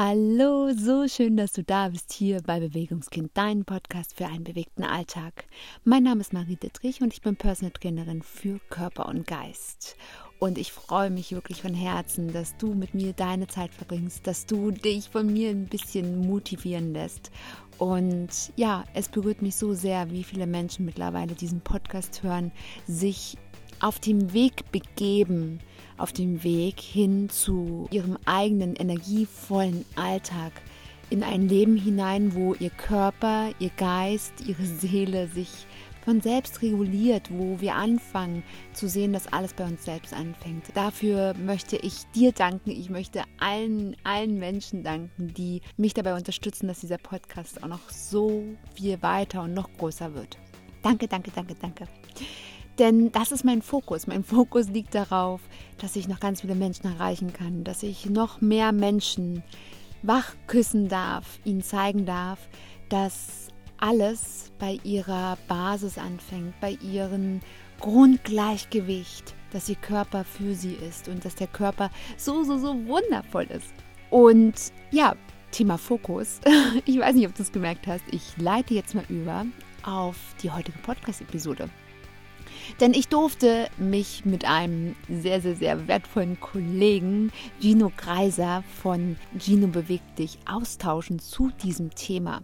Hallo, so schön, dass du da bist hier bei Bewegungskind, dein Podcast für einen bewegten Alltag. Mein Name ist Marie Dittrich und ich bin Personal Trainerin für Körper und Geist. Und ich freue mich wirklich von Herzen, dass du mit mir deine Zeit verbringst, dass du dich von mir ein bisschen motivieren lässt. Und ja, es berührt mich so sehr, wie viele Menschen mittlerweile diesen Podcast hören, sich auf dem Weg begeben, auf dem Weg hin zu ihrem eigenen energievollen Alltag, in ein Leben hinein, wo ihr Körper, ihr Geist, ihre Seele sich von selbst reguliert, wo wir anfangen zu sehen, dass alles bei uns selbst anfängt. Dafür möchte ich dir danken. Ich möchte allen, allen Menschen danken, die mich dabei unterstützen, dass dieser Podcast auch noch so viel weiter und noch größer wird. Danke, danke, danke, danke. Denn das ist mein Fokus. Mein Fokus liegt darauf, dass ich noch ganz viele Menschen erreichen kann, dass ich noch mehr Menschen wach küssen darf, ihnen zeigen darf, dass alles bei ihrer Basis anfängt, bei ihrem Grundgleichgewicht, dass ihr Körper für sie ist und dass der Körper so, so, so wundervoll ist. Und ja, Thema Fokus. Ich weiß nicht, ob du es gemerkt hast. Ich leite jetzt mal über auf die heutige Podcast-Episode. Denn ich durfte mich mit einem sehr, sehr, sehr wertvollen Kollegen, Gino Greiser von Gino Bewegt dich, austauschen zu diesem Thema.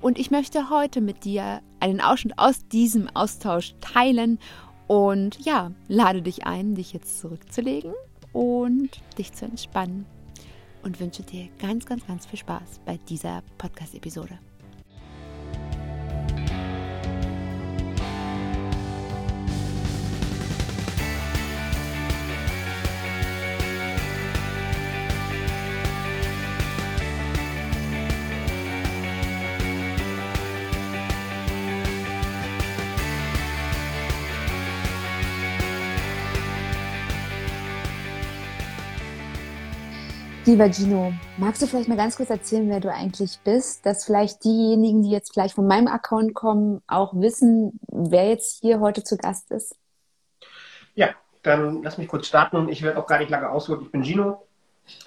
Und ich möchte heute mit dir einen Ausschnitt aus diesem Austausch teilen und ja, lade dich ein, dich jetzt zurückzulegen und dich zu entspannen. Und wünsche dir ganz, ganz, ganz viel Spaß bei dieser Podcast-Episode. Lieber Gino, magst du vielleicht mal ganz kurz erzählen, wer du eigentlich bist, dass vielleicht diejenigen, die jetzt vielleicht von meinem Account kommen, auch wissen, wer jetzt hier heute zu Gast ist? Ja, dann lass mich kurz starten. Ich werde auch gar nicht lange ausholen. Ich bin Gino.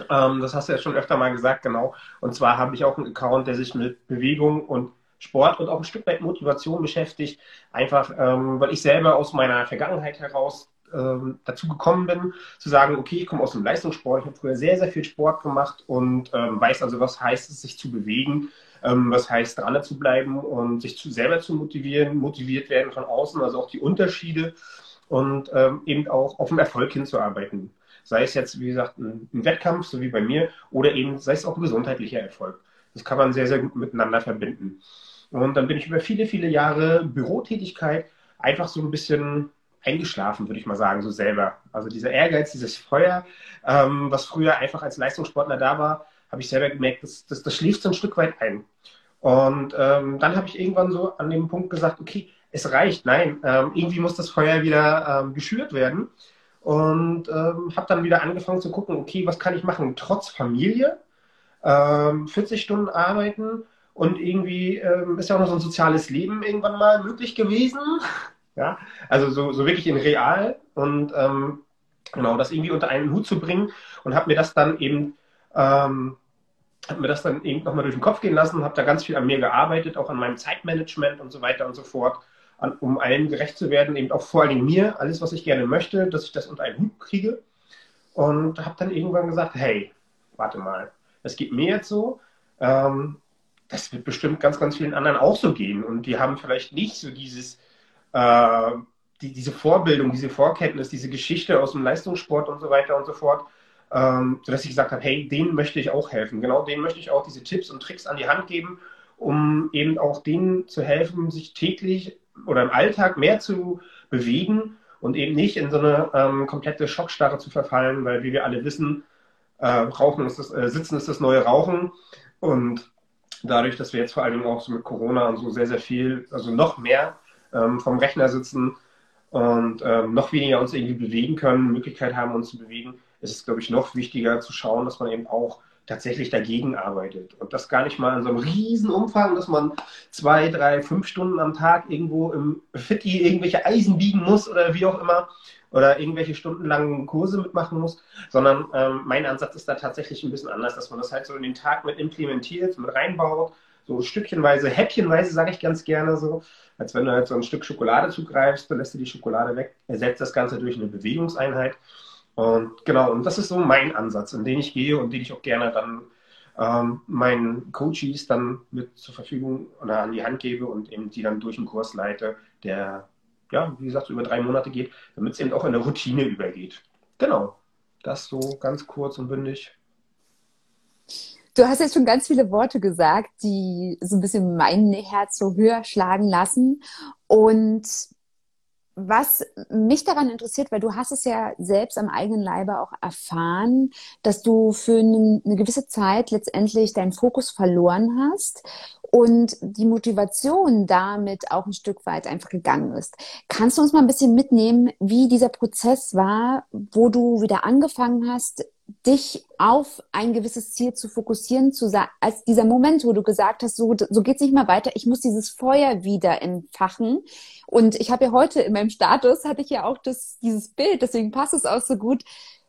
Ähm, das hast du ja schon öfter mal gesagt, genau. Und zwar habe ich auch einen Account, der sich mit Bewegung und Sport und auch ein Stück weit Motivation beschäftigt. Einfach, ähm, weil ich selber aus meiner Vergangenheit heraus ähm, dazu gekommen bin, zu sagen, okay, ich komme aus dem Leistungssport, ich habe früher sehr, sehr viel Sport gemacht und ähm, weiß also, was heißt es, sich zu bewegen, ähm, was heißt dran zu bleiben und sich zu, selber zu motivieren, motiviert werden von außen, also auch die Unterschiede und ähm, eben auch auf den Erfolg hinzuarbeiten. Sei es jetzt, wie gesagt, ein, ein Wettkampf, so wie bei mir, oder eben sei es auch ein gesundheitlicher Erfolg. Das kann man sehr, sehr gut miteinander verbinden. Und dann bin ich über viele, viele Jahre Bürotätigkeit einfach so ein bisschen eingeschlafen, würde ich mal sagen, so selber. Also dieser Ehrgeiz, dieses Feuer, ähm, was früher einfach als Leistungssportler da war, habe ich selber gemerkt, das, das, das schläft so ein Stück weit ein. Und ähm, dann habe ich irgendwann so an dem Punkt gesagt, okay, es reicht, nein, ähm, irgendwie muss das Feuer wieder ähm, geschürt werden. Und ähm, habe dann wieder angefangen zu gucken, okay, was kann ich machen, trotz Familie, ähm, 40 Stunden arbeiten und irgendwie ähm, ist ja auch noch so ein soziales Leben irgendwann mal möglich gewesen. Ja, also so, so wirklich in real und ähm, genau das irgendwie unter einen Hut zu bringen und habe mir das dann eben ähm, habe mir das dann eben nochmal durch den Kopf gehen lassen, habe da ganz viel an mir gearbeitet, auch an meinem Zeitmanagement und so weiter und so fort, an, um allen gerecht zu werden, eben auch vor allen Dingen mir, alles, was ich gerne möchte, dass ich das unter einen Hut kriege. Und habe dann irgendwann gesagt, hey, warte mal, das geht mir jetzt so, ähm, das wird bestimmt ganz, ganz vielen anderen auch so gehen. Und die haben vielleicht nicht so dieses, äh, die, diese Vorbildung, diese Vorkenntnis, diese Geschichte aus dem Leistungssport und so weiter und so fort, ähm, sodass ich gesagt habe, hey, denen möchte ich auch helfen. Genau denen möchte ich auch diese Tipps und Tricks an die Hand geben, um eben auch denen zu helfen, sich täglich oder im Alltag mehr zu bewegen und eben nicht in so eine ähm, komplette Schockstarre zu verfallen, weil wie wir alle wissen, äh, Rauchen ist das, äh, Sitzen ist das neue Rauchen und dadurch, dass wir jetzt vor allem auch so mit Corona und so sehr, sehr viel, also noch mehr ähm, vom Rechner sitzen und ähm, noch weniger uns irgendwie bewegen können, Möglichkeit haben, uns zu bewegen, ist es, glaube ich, noch wichtiger zu schauen, dass man eben auch tatsächlich dagegen arbeitet. Und das gar nicht mal in so einem riesen Umfang, dass man zwei, drei, fünf Stunden am Tag irgendwo im Fitti irgendwelche Eisen biegen muss oder wie auch immer oder irgendwelche stundenlangen Kurse mitmachen muss, sondern ähm, mein Ansatz ist da tatsächlich ein bisschen anders, dass man das halt so in den Tag mit implementiert, mit reinbaut, so stückchenweise, häppchenweise sage ich ganz gerne so, als wenn du halt so ein Stück Schokolade zugreifst, dann lässt du die Schokolade weg, ersetzt das Ganze durch eine Bewegungseinheit und genau, und das ist so mein Ansatz, in den ich gehe und den ich auch gerne dann ähm, meinen Coaches dann mit zur Verfügung oder an die Hand gebe und eben die dann durch einen Kurs leite, der, ja, wie gesagt, so über drei Monate geht, damit es eben auch in eine Routine übergeht. Genau, das so ganz kurz und bündig. Du hast jetzt schon ganz viele Worte gesagt, die so ein bisschen mein Herz so höher schlagen lassen. Und was mich daran interessiert, weil du hast es ja selbst am eigenen Leibe auch erfahren, dass du für eine gewisse Zeit letztendlich deinen Fokus verloren hast und die Motivation damit auch ein Stück weit einfach gegangen ist. Kannst du uns mal ein bisschen mitnehmen, wie dieser Prozess war, wo du wieder angefangen hast, dich auf ein gewisses Ziel zu fokussieren, zu als dieser Moment, wo du gesagt hast, so, so geht's nicht mehr weiter, ich muss dieses Feuer wieder entfachen. Und ich habe ja heute in meinem Status, hatte ich ja auch das, dieses Bild, deswegen passt es auch so gut,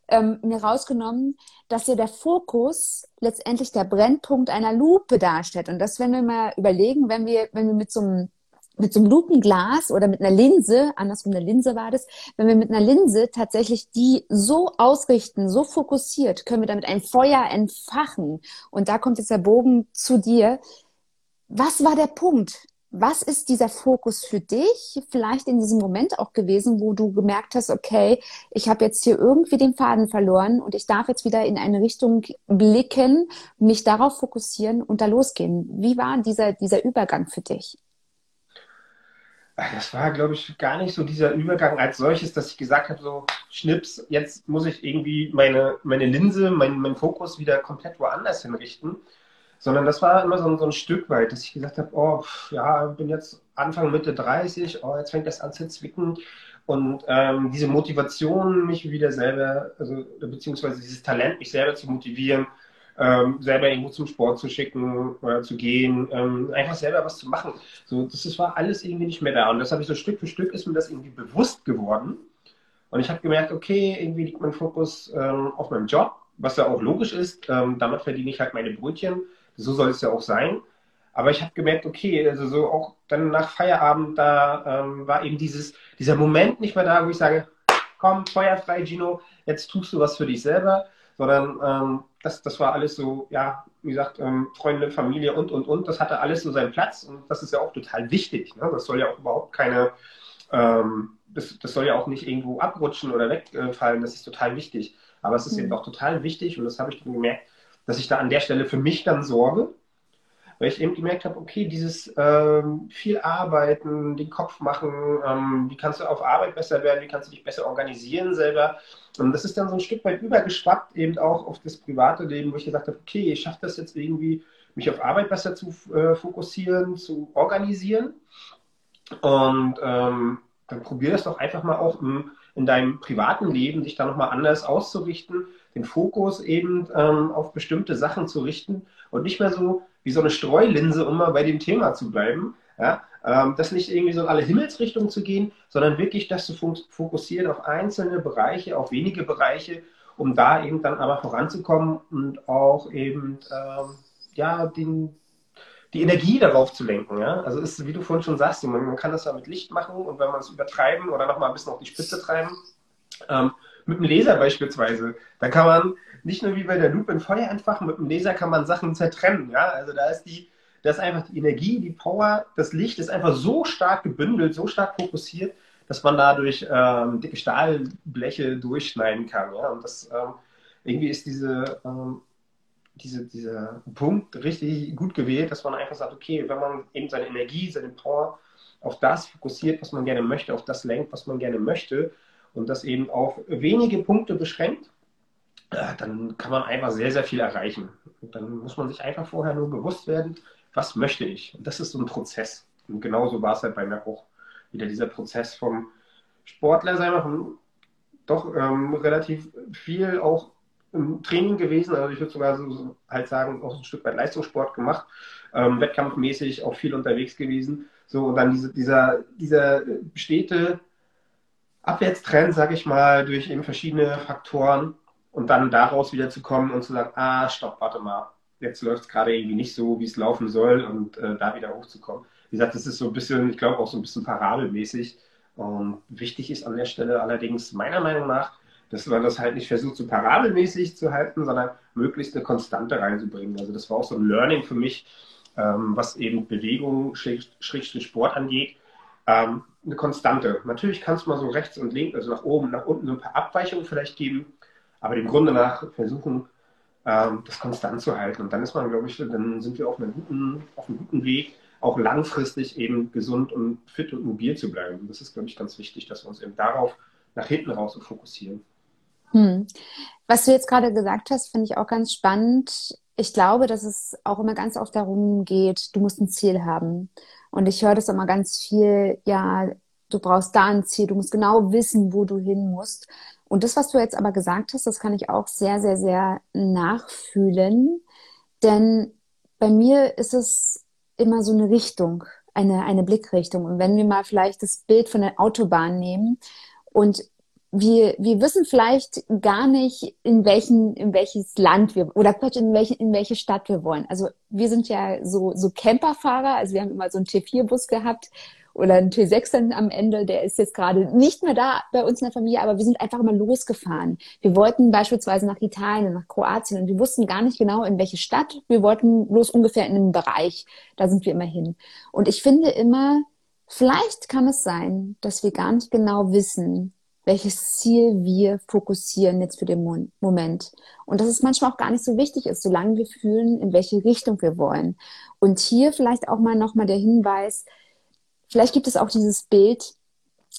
ähm, mir rausgenommen, dass ja der Fokus letztendlich der Brennpunkt einer Lupe darstellt. Und das, wenn wir mal überlegen, wenn wir, wenn wir mit so einem mit so einem Lupenglas oder mit einer Linse, andersrum eine Linse war das, wenn wir mit einer Linse tatsächlich die so ausrichten, so fokussiert, können wir damit ein Feuer entfachen. Und da kommt jetzt der Bogen zu dir. Was war der Punkt? Was ist dieser Fokus für dich vielleicht in diesem Moment auch gewesen, wo du gemerkt hast, okay, ich habe jetzt hier irgendwie den Faden verloren und ich darf jetzt wieder in eine Richtung blicken, mich darauf fokussieren und da losgehen. Wie war dieser, dieser Übergang für dich? Das war, glaube ich, gar nicht so dieser Übergang als solches, dass ich gesagt habe, so Schnips, jetzt muss ich irgendwie meine, meine Linse, mein, mein Fokus wieder komplett woanders hinrichten. Sondern das war immer so, so ein Stück weit, dass ich gesagt habe, oh, ja, bin jetzt Anfang, Mitte 30, oh, jetzt fängt das an zu zwicken. Und ähm, diese Motivation, mich wieder selber, also beziehungsweise dieses Talent, mich selber zu motivieren, ähm, selber irgendwo zum Sport zu schicken oder zu gehen, ähm, einfach selber was zu machen. So, das, das war alles irgendwie nicht mehr da. Und das habe ich so Stück für Stück ist mir das irgendwie bewusst geworden. Und ich habe gemerkt, okay, irgendwie liegt mein Fokus ähm, auf meinem Job, was ja auch logisch ist. Ähm, damit verdiene ich halt meine Brötchen. So soll es ja auch sein. Aber ich habe gemerkt, okay, also so auch dann nach Feierabend, da ähm, war eben dieses, dieser Moment nicht mehr da, wo ich sage, komm, feuerfrei, Gino, jetzt tust du was für dich selber, sondern ähm, das, das war alles so, ja, wie gesagt, ähm, Freunde, Familie und, und, und. Das hatte alles so seinen Platz und das ist ja auch total wichtig. Ne? Das soll ja auch überhaupt keine, ähm, das, das soll ja auch nicht irgendwo abrutschen oder wegfallen. Das ist total wichtig. Aber es ist mhm. eben auch total wichtig und das habe ich dann gemerkt, dass ich da an der Stelle für mich dann sorge, weil ich eben gemerkt habe, okay, dieses ähm, viel arbeiten, den Kopf machen, ähm, wie kannst du auf Arbeit besser werden, wie kannst du dich besser organisieren selber. Und das ist dann so ein Stück weit übergeschwappt, eben auch auf das private Leben, wo ich gesagt habe, okay, ich schaffe das jetzt irgendwie, mich auf Arbeit besser zu äh, fokussieren, zu organisieren. Und ähm, dann probier das doch einfach mal auch im, in deinem privaten Leben, dich da nochmal anders auszurichten, den Fokus eben ähm, auf bestimmte Sachen zu richten und nicht mehr so wie so eine Streulinse, um mal bei dem Thema zu bleiben. Ja? Ähm, das nicht irgendwie so in alle Himmelsrichtungen zu gehen, sondern wirklich das zu fokussieren auf einzelne Bereiche, auf wenige Bereiche, um da eben dann aber voranzukommen und auch eben ähm, ja, den, die Energie darauf zu lenken. Ja? Also ist, wie du vorhin schon sagst, man, man kann das ja mit Licht machen und wenn man es übertreiben oder nochmal ein bisschen auf die Spitze treiben, ähm, mit dem Laser beispielsweise, da kann man nicht nur wie bei der Lupe ein Feuer entfachen, mit dem Laser kann man Sachen zertrennen. Ja? Also da ist die, da ist einfach die Energie, die Power, das Licht ist einfach so stark gebündelt, so stark fokussiert, dass man dadurch ähm, dicke Stahlbleche durchschneiden kann. Ja? Und das ähm, irgendwie ist diese, ähm, diese, dieser Punkt richtig gut gewählt, dass man einfach sagt, okay, wenn man eben seine Energie, seine Power auf das fokussiert, was man gerne möchte, auf das lenkt, was man gerne möchte und das eben auf wenige Punkte beschränkt, dann kann man einfach sehr, sehr viel erreichen. Und dann muss man sich einfach vorher nur bewusst werden, was möchte ich? Und das ist so ein Prozess. Und genauso war es halt bei mir auch wieder dieser Prozess vom Sportler sein, von doch ähm, relativ viel auch im Training gewesen. Also ich würde sogar so, halt sagen, auch ein Stück weit Leistungssport gemacht, ähm, wettkampfmäßig auch viel unterwegs gewesen. So, und dann diese, dieser, dieser bestete Abwärtstrend, sage ich mal, durch eben verschiedene Faktoren und dann daraus wieder zu kommen und zu sagen, ah, stopp, warte mal, jetzt läuft es gerade irgendwie nicht so, wie es laufen soll und äh, da wieder hochzukommen. Wie gesagt, das ist so ein bisschen, ich glaube auch so ein bisschen parabelmäßig. Und wichtig ist an der Stelle allerdings meiner Meinung nach, dass man das halt nicht versucht, so parabelmäßig zu halten, sondern möglichst eine Konstante reinzubringen. Also das war auch so ein Learning für mich, ähm, was eben Bewegung, Schrägstrich Sport angeht. Ähm, eine Konstante. Natürlich kann es mal so rechts und links, also nach oben, nach unten so ein paar Abweichungen vielleicht geben, aber dem Grunde nach versuchen, ähm, das konstant zu halten. Und dann ist man, glaube ich, dann sind wir auf einem guten, auf einem guten Weg, auch langfristig eben gesund und fit und mobil zu bleiben. Das ist, glaube ich, ganz wichtig, dass wir uns eben darauf nach hinten raus so fokussieren. Hm. Was du jetzt gerade gesagt hast, finde ich auch ganz spannend. Ich glaube, dass es auch immer ganz oft darum geht, du musst ein Ziel haben. Und ich höre das immer ganz viel, ja, du brauchst da ein Ziel, du musst genau wissen, wo du hin musst. Und das, was du jetzt aber gesagt hast, das kann ich auch sehr, sehr, sehr nachfühlen. Denn bei mir ist es immer so eine Richtung, eine, eine Blickrichtung. Und wenn wir mal vielleicht das Bild von der Autobahn nehmen und wir, wir wissen vielleicht gar nicht, in welchen, in welches Land wir, oder in welche, in welche Stadt wir wollen. Also wir sind ja so, so Camperfahrer, also wir haben immer so einen T4-Bus gehabt oder einen T6 dann am Ende, der ist jetzt gerade nicht mehr da bei uns in der Familie, aber wir sind einfach immer losgefahren. Wir wollten beispielsweise nach Italien, nach Kroatien und wir wussten gar nicht genau, in welche Stadt. Wir wollten bloß ungefähr in einem Bereich. Da sind wir immer hin. Und ich finde immer, vielleicht kann es sein, dass wir gar nicht genau wissen, welches Ziel wir fokussieren jetzt für den Moment. Und dass es manchmal auch gar nicht so wichtig ist, solange wir fühlen, in welche Richtung wir wollen. Und hier vielleicht auch mal nochmal der Hinweis, vielleicht gibt es auch dieses Bild,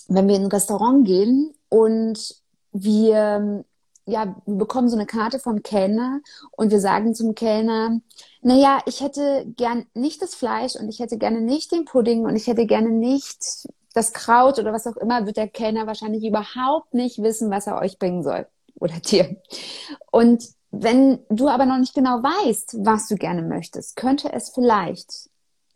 wenn wir in ein Restaurant gehen und wir ja, wir bekommen so eine Karte vom Kellner und wir sagen zum Kellner, naja, ich hätte gern nicht das Fleisch und ich hätte gerne nicht den Pudding und ich hätte gerne nicht das Kraut oder was auch immer, wird der Kellner wahrscheinlich überhaupt nicht wissen, was er euch bringen soll oder dir. Und wenn du aber noch nicht genau weißt, was du gerne möchtest, könnte es vielleicht,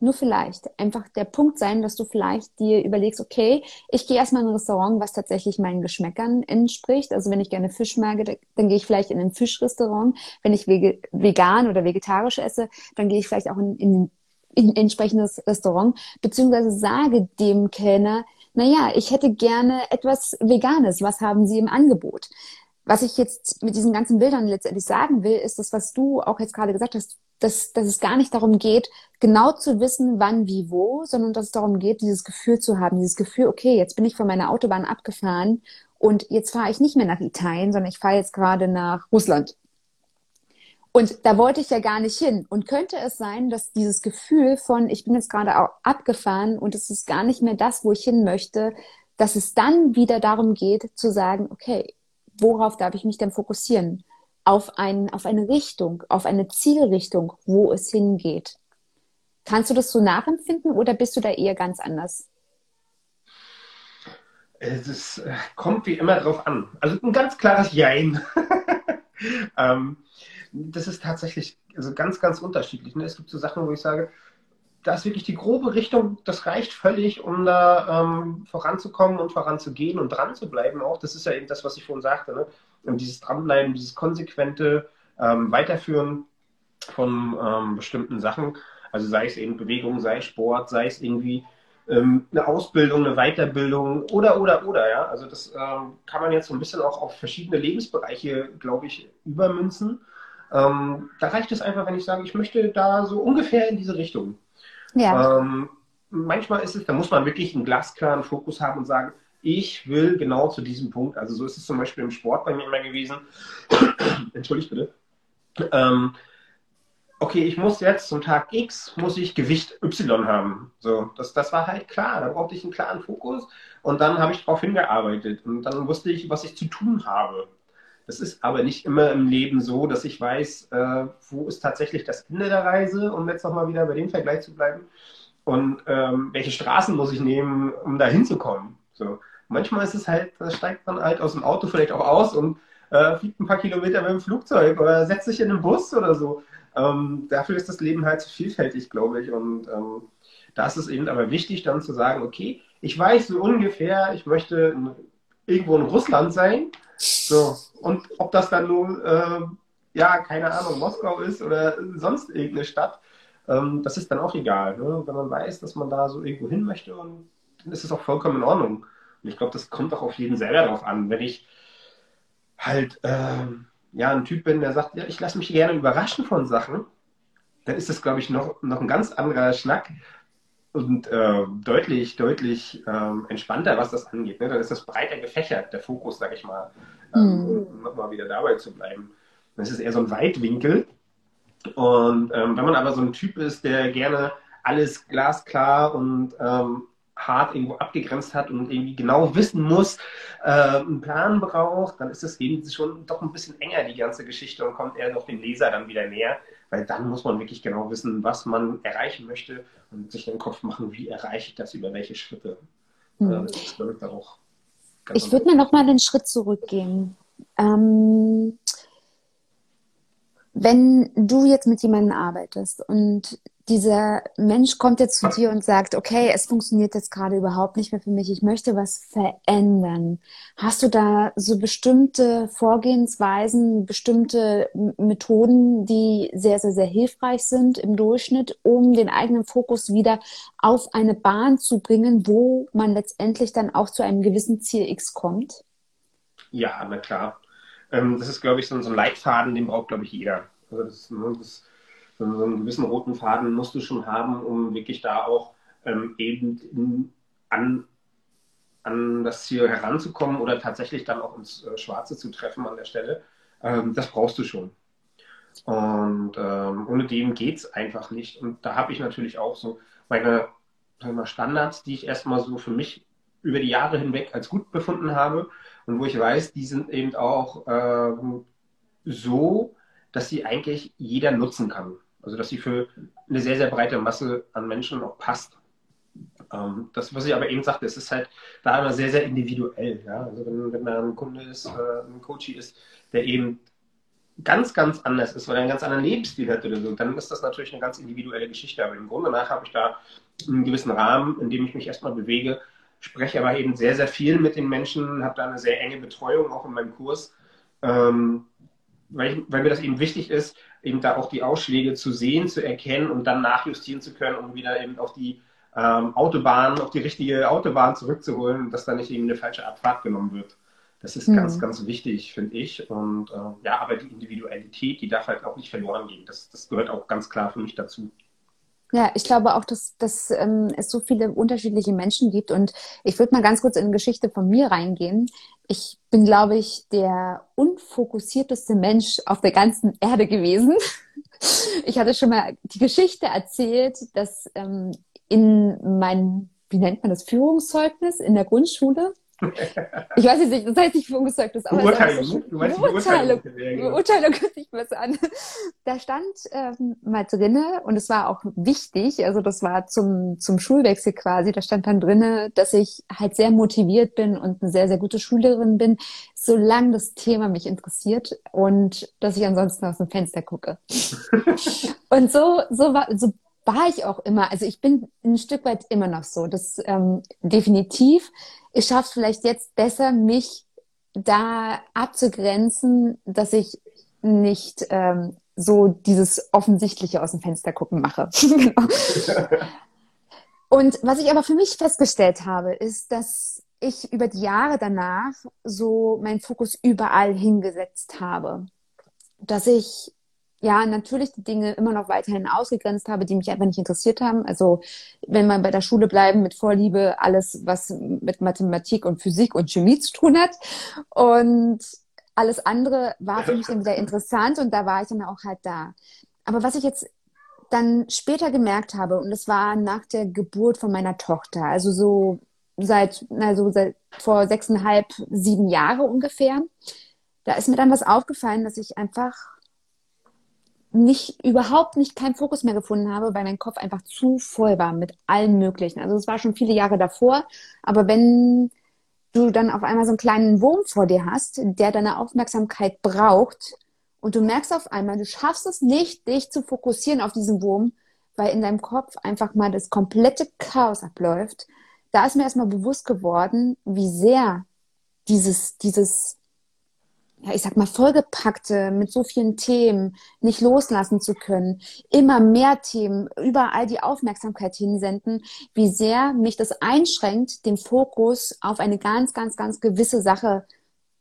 nur vielleicht, einfach der Punkt sein, dass du vielleicht dir überlegst, okay, ich gehe erstmal in ein Restaurant, was tatsächlich meinen Geschmäckern entspricht. Also wenn ich gerne Fisch mag, dann gehe ich vielleicht in ein Fischrestaurant. Wenn ich vegan oder vegetarisch esse, dann gehe ich vielleicht auch in, in in entsprechendes Restaurant, beziehungsweise sage dem Kellner, naja, ich hätte gerne etwas Veganes, was haben Sie im Angebot? Was ich jetzt mit diesen ganzen Bildern letztendlich sagen will, ist das, was du auch jetzt gerade gesagt hast, dass, dass es gar nicht darum geht, genau zu wissen, wann, wie, wo, sondern dass es darum geht, dieses Gefühl zu haben, dieses Gefühl, okay, jetzt bin ich von meiner Autobahn abgefahren und jetzt fahre ich nicht mehr nach Italien, sondern ich fahre jetzt gerade nach Russland und da wollte ich ja gar nicht hin. Und könnte es sein, dass dieses Gefühl von, ich bin jetzt gerade auch abgefahren und es ist gar nicht mehr das, wo ich hin möchte, dass es dann wieder darum geht, zu sagen, okay, worauf darf ich mich denn fokussieren? Auf, ein, auf eine Richtung, auf eine Zielrichtung, wo es hingeht. Kannst du das so nachempfinden oder bist du da eher ganz anders? Es äh, kommt wie immer drauf an. Also ein ganz klares Jein. ähm, das ist tatsächlich also ganz, ganz unterschiedlich. Ne? Es gibt so Sachen, wo ich sage, da ist wirklich die grobe Richtung, das reicht völlig, um da ähm, voranzukommen und voranzugehen und dran zu bleiben auch. Das ist ja eben das, was ich vorhin sagte. Ne? Dieses Dranbleiben, dieses konsequente ähm, Weiterführen von ähm, bestimmten Sachen, also sei es eben Bewegung, sei es Sport, sei es irgendwie ähm, eine Ausbildung, eine Weiterbildung oder, oder, oder, ja. Also das ähm, kann man jetzt so ein bisschen auch auf verschiedene Lebensbereiche, glaube ich, übermünzen. Ähm, da reicht es einfach, wenn ich sage, ich möchte da so ungefähr in diese Richtung. Ja. Ähm, manchmal ist es, da muss man wirklich einen glasklaren Fokus haben und sagen, ich will genau zu diesem Punkt. Also so ist es zum Beispiel im Sport bei mir immer gewesen. Entschuldigt bitte. Ähm, okay, ich muss jetzt zum Tag X, muss ich Gewicht Y haben. So, das, das war halt klar. Da brauchte ich einen klaren Fokus und dann habe ich darauf hingearbeitet und dann wusste ich, was ich zu tun habe. Das ist aber nicht immer im Leben so, dass ich weiß, äh, wo ist tatsächlich das Ende der Reise, um jetzt nochmal wieder bei dem Vergleich zu bleiben. Und ähm, welche Straßen muss ich nehmen, um da hinzukommen. So. Manchmal ist es halt, da steigt man halt aus dem Auto vielleicht auch aus und äh, fliegt ein paar Kilometer mit dem Flugzeug oder setzt sich in einen Bus oder so. Ähm, dafür ist das Leben halt vielfältig, glaube ich. Und ähm, da ist es eben aber wichtig, dann zu sagen, okay, ich weiß so ungefähr, ich möchte irgendwo in Russland sein. So, und ob das dann nun, äh, ja, keine Ahnung, Moskau ist oder sonst irgendeine Stadt, ähm, das ist dann auch egal. Ne? Wenn man weiß, dass man da so irgendwo hin möchte, und dann ist es auch vollkommen in Ordnung. Und ich glaube, das kommt auch auf jeden selber drauf an. Wenn ich halt äh, ja ein Typ bin, der sagt, ja, ich lasse mich gerne überraschen von Sachen, dann ist das, glaube ich, noch, noch ein ganz anderer Schnack und äh, deutlich, deutlich ähm, entspannter, was das angeht. Ne? Dann ist das breiter gefächert, der Fokus, sag ich mal, ähm, mhm. nochmal wieder dabei zu bleiben. Das ist eher so ein Weitwinkel. Und ähm, wenn man aber so ein Typ ist, der gerne alles glasklar und ähm, hart irgendwo abgegrenzt hat und irgendwie genau wissen muss, äh, einen Plan braucht, dann ist es eben schon doch ein bisschen enger, die ganze Geschichte, und kommt eher auf den Leser dann wieder näher, weil dann muss man wirklich genau wissen, was man erreichen möchte und sich den Kopf machen, wie erreiche ich das, über welche Schritte. Hm. Äh, das auch ich würde mir noch mal einen Schritt zurückgehen. Ähm, wenn du jetzt mit jemandem arbeitest und dieser Mensch kommt jetzt zu dir und sagt, okay, es funktioniert jetzt gerade überhaupt nicht mehr für mich, ich möchte was verändern. Hast du da so bestimmte Vorgehensweisen, bestimmte Methoden, die sehr, sehr, sehr hilfreich sind im Durchschnitt, um den eigenen Fokus wieder auf eine Bahn zu bringen, wo man letztendlich dann auch zu einem gewissen Ziel X kommt? Ja, na klar. Ähm, das ist, glaube ich, so ein Leitfaden, den braucht, glaube ich, jeder. Also das, ne, das so, einen gewissen roten Faden musst du schon haben, um wirklich da auch ähm, eben in, an, an das Ziel heranzukommen oder tatsächlich dann auch ins äh, Schwarze zu treffen an der Stelle. Ähm, das brauchst du schon. Und ähm, ohne dem geht es einfach nicht. Und da habe ich natürlich auch so meine mal, Standards, die ich erstmal so für mich über die Jahre hinweg als gut befunden habe und wo ich weiß, die sind eben auch äh, so, dass sie eigentlich jeder nutzen kann. Also dass sie für eine sehr, sehr breite Masse an Menschen auch passt. Ähm, das, was ich aber eben sagte, es ist halt da immer sehr, sehr individuell. Ja? Also wenn, wenn da ein Kunde ist, äh, ein Coach ist, der eben ganz, ganz anders ist, weil er einen ganz anderen Lebensstil hat oder so, dann ist das natürlich eine ganz individuelle Geschichte. Aber im Grunde nach habe ich da einen gewissen Rahmen, in dem ich mich erstmal bewege, spreche aber eben sehr, sehr viel mit den Menschen, habe da eine sehr enge Betreuung auch in meinem Kurs. Ähm, weil, ich, weil mir das eben wichtig ist, eben da auch die Ausschläge zu sehen, zu erkennen und dann nachjustieren zu können, um wieder eben auf die ähm, Autobahn, auf die richtige Autobahn zurückzuholen und dass da nicht eben eine falsche Abfahrt genommen wird. Das ist mhm. ganz, ganz wichtig, finde ich. Und äh, ja, aber die Individualität, die darf halt auch nicht verloren gehen. Das, das gehört auch ganz klar für mich dazu. Ja, ich glaube auch, dass, dass ähm, es so viele unterschiedliche Menschen gibt. Und ich würde mal ganz kurz in eine Geschichte von mir reingehen. Ich bin, glaube ich, der unfokussierteste Mensch auf der ganzen Erde gewesen. Ich hatte schon mal die Geschichte erzählt, dass ähm, in meinem, wie nennt man das, Führungszeugnis in der Grundschule, ich weiß nicht, das heißt nicht Führungszeugnis, aber Beurteilung, so du meinst Beurteilung, Beurteilung hört sich besser an. Da stand ähm, mal drinne und es war auch wichtig, also das war zum, zum Schulwechsel quasi, da stand dann drinne, dass ich halt sehr motiviert bin und eine sehr, sehr gute Schülerin bin, solange das Thema mich interessiert und dass ich ansonsten aus dem Fenster gucke. und so, so war, so war ich auch immer. Also ich bin ein Stück weit immer noch so. Das ähm, definitiv. Ich schaffe vielleicht jetzt besser, mich da abzugrenzen, dass ich nicht ähm, so dieses offensichtliche aus dem Fenster gucken mache. genau. Und was ich aber für mich festgestellt habe, ist, dass ich über die Jahre danach so meinen Fokus überall hingesetzt habe. Dass ich ja, natürlich die Dinge immer noch weiterhin ausgegrenzt habe, die mich einfach nicht interessiert haben. Also wenn man bei der Schule bleiben mit Vorliebe, alles, was mit Mathematik und Physik und Chemie zu tun hat. Und alles andere war für mich dann wieder interessant und da war ich dann auch halt da. Aber was ich jetzt dann später gemerkt habe, und das war nach der Geburt von meiner Tochter, also so seit, also seit vor sechseinhalb, sieben Jahre ungefähr, da ist mir dann was aufgefallen, dass ich einfach nicht, überhaupt nicht keinen Fokus mehr gefunden habe, weil mein Kopf einfach zu voll war mit allem Möglichen. Also es war schon viele Jahre davor, aber wenn du dann auf einmal so einen kleinen Wurm vor dir hast, der deine Aufmerksamkeit braucht und du merkst auf einmal, du schaffst es nicht, dich zu fokussieren auf diesen Wurm, weil in deinem Kopf einfach mal das komplette Chaos abläuft. Da ist mir erstmal bewusst geworden, wie sehr dieses, dieses ja, ich sag mal, vollgepackte mit so vielen Themen nicht loslassen zu können, immer mehr Themen, überall die Aufmerksamkeit hinsenden, wie sehr mich das einschränkt, den Fokus auf eine ganz, ganz, ganz gewisse Sache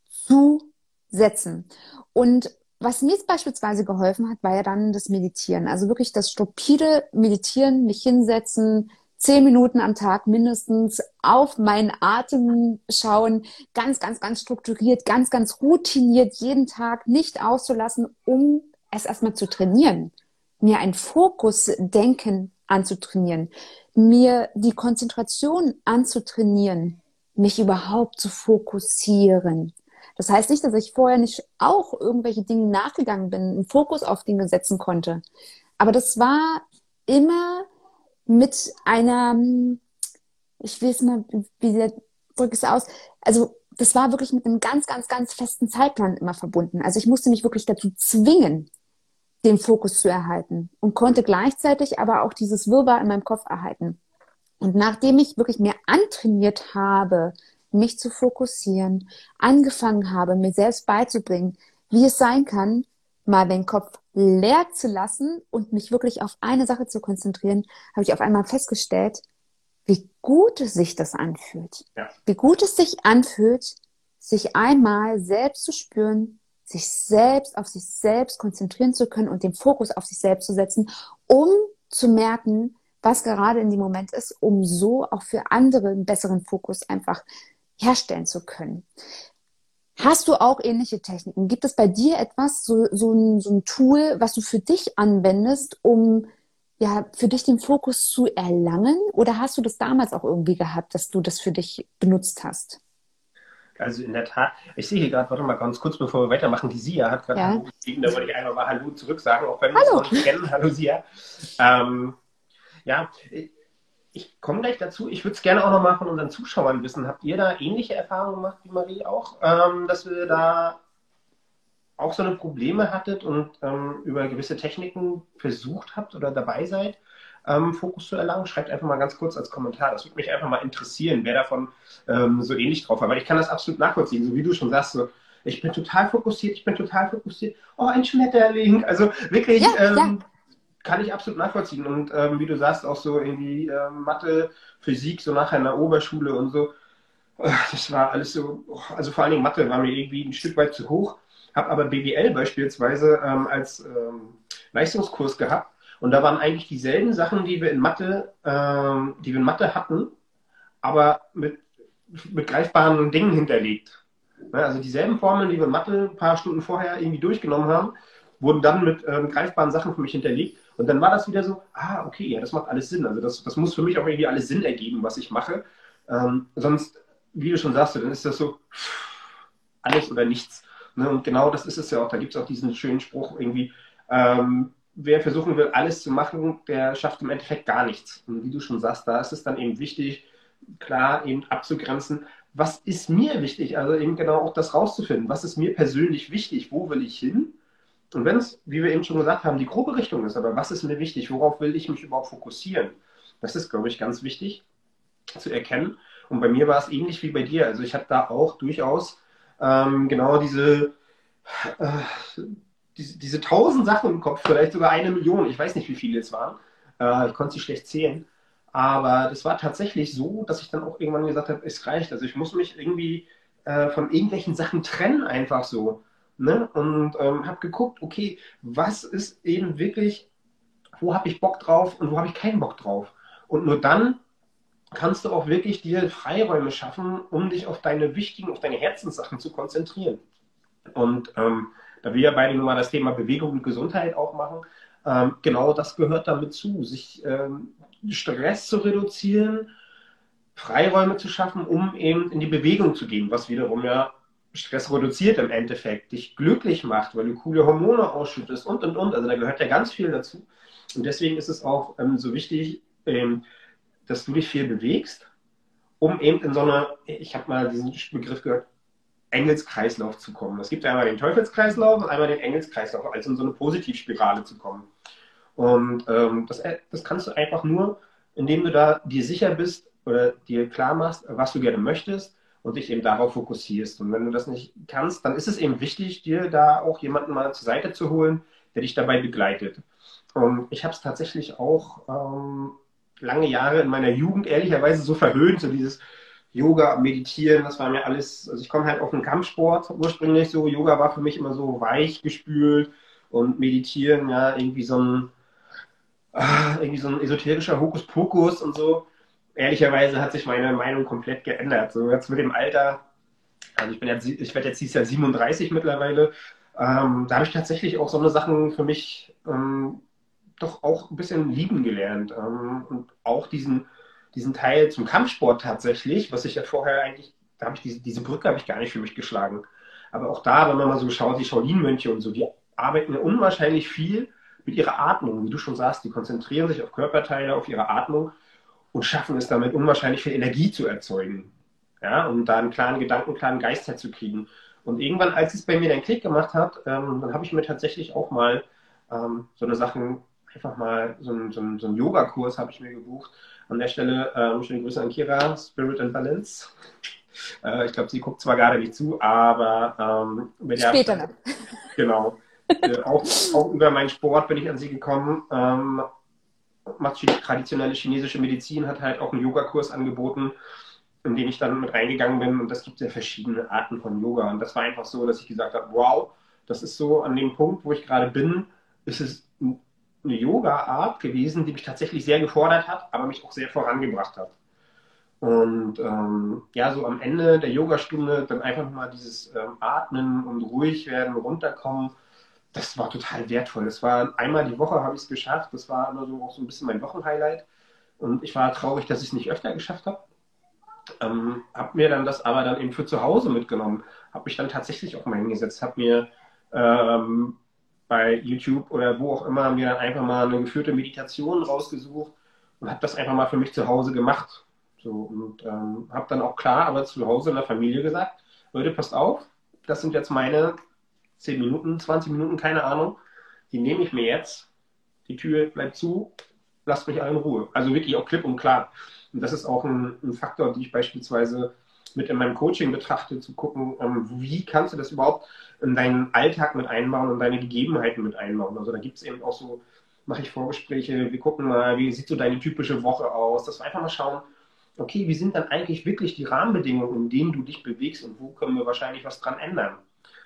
zu setzen. Und was mir beispielsweise geholfen hat, war ja dann das Meditieren. Also wirklich das stupide Meditieren, mich hinsetzen, zehn Minuten am Tag mindestens auf meinen Atem schauen, ganz, ganz, ganz strukturiert, ganz, ganz routiniert jeden Tag nicht auszulassen, um es erstmal zu trainieren, mir ein Fokusdenken anzutrainieren, mir die Konzentration anzutrainieren, mich überhaupt zu fokussieren. Das heißt nicht, dass ich vorher nicht auch irgendwelche Dinge nachgegangen bin, einen Fokus auf Dinge setzen konnte. Aber das war immer mit einer, ich will es mal, wie drücke es aus, also das war wirklich mit einem ganz, ganz, ganz festen Zeitplan immer verbunden. Also ich musste mich wirklich dazu zwingen, den Fokus zu erhalten und konnte gleichzeitig aber auch dieses Wirrwarr in meinem Kopf erhalten. Und nachdem ich wirklich mir antrainiert habe, mich zu fokussieren, angefangen habe, mir selbst beizubringen, wie es sein kann, mal den Kopf leer zu lassen und mich wirklich auf eine Sache zu konzentrieren, habe ich auf einmal festgestellt, wie gut sich das anfühlt. Ja. Wie gut es sich anfühlt, sich einmal selbst zu spüren, sich selbst auf sich selbst konzentrieren zu können und den Fokus auf sich selbst zu setzen, um zu merken, was gerade in dem Moment ist, um so auch für andere einen besseren Fokus einfach herstellen zu können. Hast du auch ähnliche Techniken? Gibt es bei dir etwas, so, so, ein, so ein Tool, was du für dich anwendest, um ja, für dich den Fokus zu erlangen? Oder hast du das damals auch irgendwie gehabt, dass du das für dich benutzt hast? Also in der Tat, ich sehe hier gerade, warte mal ganz kurz, bevor wir weitermachen, die Sia hat gerade ja. Geschrieben, da wollte ich einfach mal Hallo zurück sagen, auch wenn wir uns noch nicht kennen. Hallo Sia. Ähm, ja, ich komme gleich dazu. Ich würde es gerne auch nochmal von unseren Zuschauern wissen. Habt ihr da ähnliche Erfahrungen gemacht wie Marie auch, ähm, dass ihr da auch so eine Probleme hattet und ähm, über gewisse Techniken versucht habt oder dabei seid, ähm, Fokus zu erlangen? Schreibt einfach mal ganz kurz als Kommentar. Das würde mich einfach mal interessieren, wer davon ähm, so ähnlich drauf war. Weil ich kann das absolut nachvollziehen, so wie du schon sagst. So, ich bin total fokussiert, ich bin total fokussiert. Oh, ein Schmetterling. Also wirklich. Ja, ja ähm, kann ich absolut nachvollziehen. Und ähm, wie du sagst, auch so irgendwie äh, Mathe, Physik, so nachher in der Oberschule und so. Äh, das war alles so, also vor allen Dingen Mathe war mir irgendwie ein Stück weit zu hoch. Habe aber BWL beispielsweise ähm, als ähm, Leistungskurs gehabt. Und da waren eigentlich dieselben Sachen, die wir in Mathe, ähm, die wir in Mathe hatten, aber mit, mit greifbaren Dingen hinterlegt. Also dieselben Formeln, die wir in Mathe ein paar Stunden vorher irgendwie durchgenommen haben, wurden dann mit ähm, greifbaren Sachen für mich hinterlegt. Und dann war das wieder so, ah, okay, ja, das macht alles Sinn. Also das, das muss für mich auch irgendwie alles Sinn ergeben, was ich mache. Ähm, sonst, wie du schon sagst, dann ist das so alles oder nichts. Ne? Und genau das ist es ja auch. Da gibt es auch diesen schönen Spruch irgendwie, ähm, wer versuchen will, alles zu machen, der schafft im Endeffekt gar nichts. Und wie du schon sagst, da ist es dann eben wichtig, klar eben abzugrenzen, was ist mir wichtig? Also eben genau auch das rauszufinden. Was ist mir persönlich wichtig? Wo will ich hin? Und wenn es, wie wir eben schon gesagt haben, die grobe Richtung ist, aber was ist mir wichtig? Worauf will ich mich überhaupt fokussieren? Das ist, glaube ich, ganz wichtig zu erkennen. Und bei mir war es ähnlich wie bei dir. Also ich habe da auch durchaus ähm, genau diese, äh, diese, diese tausend Sachen im Kopf, vielleicht sogar eine Million. Ich weiß nicht, wie viele es waren. Äh, ich konnte sie schlecht zählen. Aber das war tatsächlich so, dass ich dann auch irgendwann gesagt habe, es reicht. Also ich muss mich irgendwie äh, von irgendwelchen Sachen trennen, einfach so. Ne? Und ähm, habe geguckt, okay, was ist eben wirklich, wo habe ich Bock drauf und wo habe ich keinen Bock drauf. Und nur dann kannst du auch wirklich dir Freiräume schaffen, um dich auf deine wichtigen, auf deine Herzenssachen zu konzentrieren. Und ähm, da wir ja beide nur mal das Thema Bewegung und Gesundheit auch machen, ähm, genau das gehört damit zu, sich ähm, Stress zu reduzieren, Freiräume zu schaffen, um eben in die Bewegung zu gehen, was wiederum ja Stress reduziert im Endeffekt, dich glücklich macht, weil du coole Hormone ausschüttest und und und. Also da gehört ja ganz viel dazu. Und deswegen ist es auch ähm, so wichtig, ähm, dass du dich viel bewegst um eben in so eine, ich habe mal diesen Begriff gehört, Engelskreislauf zu kommen. Es gibt einmal den Teufelskreislauf und einmal den Engelskreislauf, also in so eine Positivspirale zu kommen. Und ähm, das, äh, das kannst du einfach nur, indem du da dir sicher bist oder dir klar machst, was du gerne möchtest und dich eben darauf fokussierst. Und wenn du das nicht kannst, dann ist es eben wichtig, dir da auch jemanden mal zur Seite zu holen, der dich dabei begleitet. Und ich habe es tatsächlich auch ähm, lange Jahre in meiner Jugend ehrlicherweise so verhöhnt, so dieses Yoga, Meditieren, das war mir alles, also ich komme halt auf den Kampfsport ursprünglich so, Yoga war für mich immer so weich gespült und Meditieren, ja, irgendwie so ein, ah, irgendwie so ein esoterischer Hokuspokus und so. Ehrlicherweise hat sich meine Meinung komplett geändert. So jetzt mit dem Alter, also ich bin jetzt, ich werde jetzt dieses Jahr 37 mittlerweile, ähm, da habe ich tatsächlich auch so eine Sachen für mich ähm, doch auch ein bisschen lieben gelernt. Ähm, und auch diesen, diesen Teil zum Kampfsport tatsächlich, was ich ja vorher eigentlich, da habe ich diese, diese Brücke habe ich gar nicht für mich geschlagen. Aber auch da, wenn man mal so schaut, die Shaolin-Mönche und so, die arbeiten ja unwahrscheinlich viel mit ihrer Atmung. Wie du schon sagst, die konzentrieren sich auf Körperteile, auf ihre Atmung und schaffen es damit, unwahrscheinlich viel Energie zu erzeugen. Ja, um da einen klaren Gedanken, klaren Geist herzukriegen. Und irgendwann, als es bei mir den Klick gemacht hat, ähm, dann habe ich mir tatsächlich auch mal ähm, so eine Sachen einfach mal so einen, so einen, so einen Yoga-Kurs habe ich mir gebucht. An der Stelle ähm, schöne Grüße an Kira, Spirit and Balance. Äh, ich glaube, sie guckt zwar gerade nicht zu, aber ähm, Später noch. Genau. äh, auch, auch, über meinen Sport bin ich an sie gekommen. Macht traditionelle chinesische Medizin, hat halt auch einen Yogakurs angeboten, in den ich dann mit reingegangen bin. Und das gibt ja verschiedene Arten von Yoga. Und das war einfach so, dass ich gesagt habe, wow, das ist so an dem Punkt, wo ich gerade bin, ist es eine Yoga-Art gewesen, die mich tatsächlich sehr gefordert hat, aber mich auch sehr vorangebracht hat. Und ähm, ja, so am Ende der Yogastunde dann einfach mal dieses ähm, Atmen und ruhig werden, runterkommen, das war total wertvoll. Das war einmal die Woche habe ich es geschafft. Das war immer so auch so ein bisschen mein Wochenhighlight. Und ich war traurig, dass ich es nicht öfter geschafft habe. Ähm, habe mir dann das aber dann eben für zu Hause mitgenommen. Habe mich dann tatsächlich auch mal hingesetzt, habe mir ähm, bei YouTube oder wo auch immer mir dann einfach mal eine geführte Meditation rausgesucht und habe das einfach mal für mich zu Hause gemacht. So, und ähm, habe dann auch klar, aber zu Hause in der Familie gesagt, Leute, passt auf, das sind jetzt meine 10 Minuten, 20 Minuten, keine Ahnung, die nehme ich mir jetzt, die Tür bleibt zu, lasst mich alle in Ruhe. Also wirklich auch klipp und klar. Und das ist auch ein, ein Faktor, den ich beispielsweise mit in meinem Coaching betrachte, zu gucken, ähm, wie kannst du das überhaupt in deinen Alltag mit einbauen und deine Gegebenheiten mit einbauen. Also da gibt es eben auch so, mache ich Vorgespräche, wir gucken mal, wie sieht so deine typische Woche aus, dass wir einfach mal schauen, okay, wie sind dann eigentlich wirklich die Rahmenbedingungen, in denen du dich bewegst und wo können wir wahrscheinlich was dran ändern.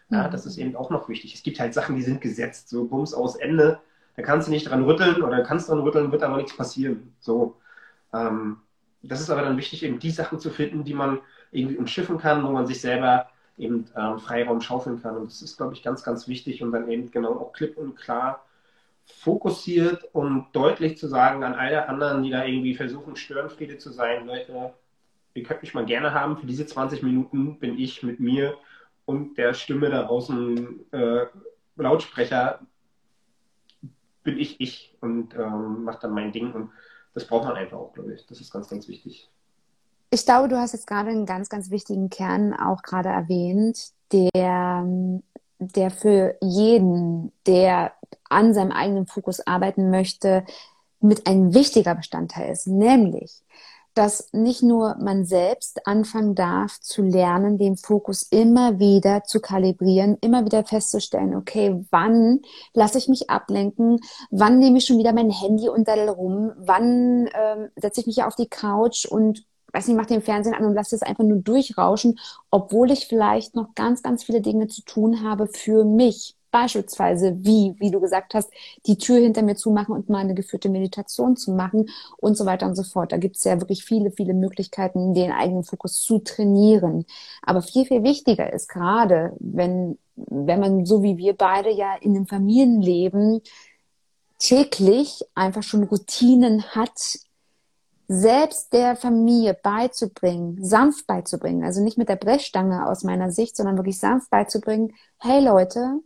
Ja, mhm. das ist eben auch noch wichtig. Es gibt halt Sachen, die sind gesetzt, so Bums aus Ende. Da kannst du nicht dran rütteln oder kannst dran rütteln, wird aber nichts passieren. So. Ähm, das ist aber dann wichtig, eben die Sachen zu finden, die man irgendwie umschiffen kann, wo man sich selber eben ähm, Freiraum schaufeln kann. Und das ist, glaube ich, ganz, ganz wichtig und dann eben genau auch klipp und klar fokussiert und deutlich zu sagen an alle anderen, die da irgendwie versuchen, Störenfriede zu sein, Leute, ihr könnt mich mal gerne haben, für diese 20 Minuten bin ich mit mir und der Stimme da außen äh, Lautsprecher bin ich ich und ähm, mache dann mein Ding und das braucht man einfach auch, glaube ich. Das ist ganz, ganz wichtig. Ich glaube, du hast jetzt gerade einen ganz, ganz wichtigen Kern auch gerade erwähnt, der, der für jeden, der an seinem eigenen Fokus arbeiten möchte, mit ein wichtiger Bestandteil ist, nämlich, dass nicht nur man selbst anfangen darf zu lernen, den Fokus immer wieder zu kalibrieren, immer wieder festzustellen, okay, wann lasse ich mich ablenken, wann nehme ich schon wieder mein Handy unter rum, wann ähm, setze ich mich auf die Couch und weiß nicht, mach den Fernsehen an und lass es einfach nur durchrauschen, obwohl ich vielleicht noch ganz, ganz viele Dinge zu tun habe für mich. Beispielsweise wie, wie du gesagt hast, die Tür hinter mir zu machen und mal eine geführte Meditation zu machen und so weiter und so fort. Da gibt es ja wirklich viele, viele Möglichkeiten, den eigenen Fokus zu trainieren. Aber viel, viel wichtiger ist gerade, wenn, wenn man so wie wir beide ja in einem Familienleben täglich einfach schon Routinen hat, selbst der Familie beizubringen, sanft beizubringen, also nicht mit der Brechstange aus meiner Sicht, sondern wirklich sanft beizubringen, hey Leute,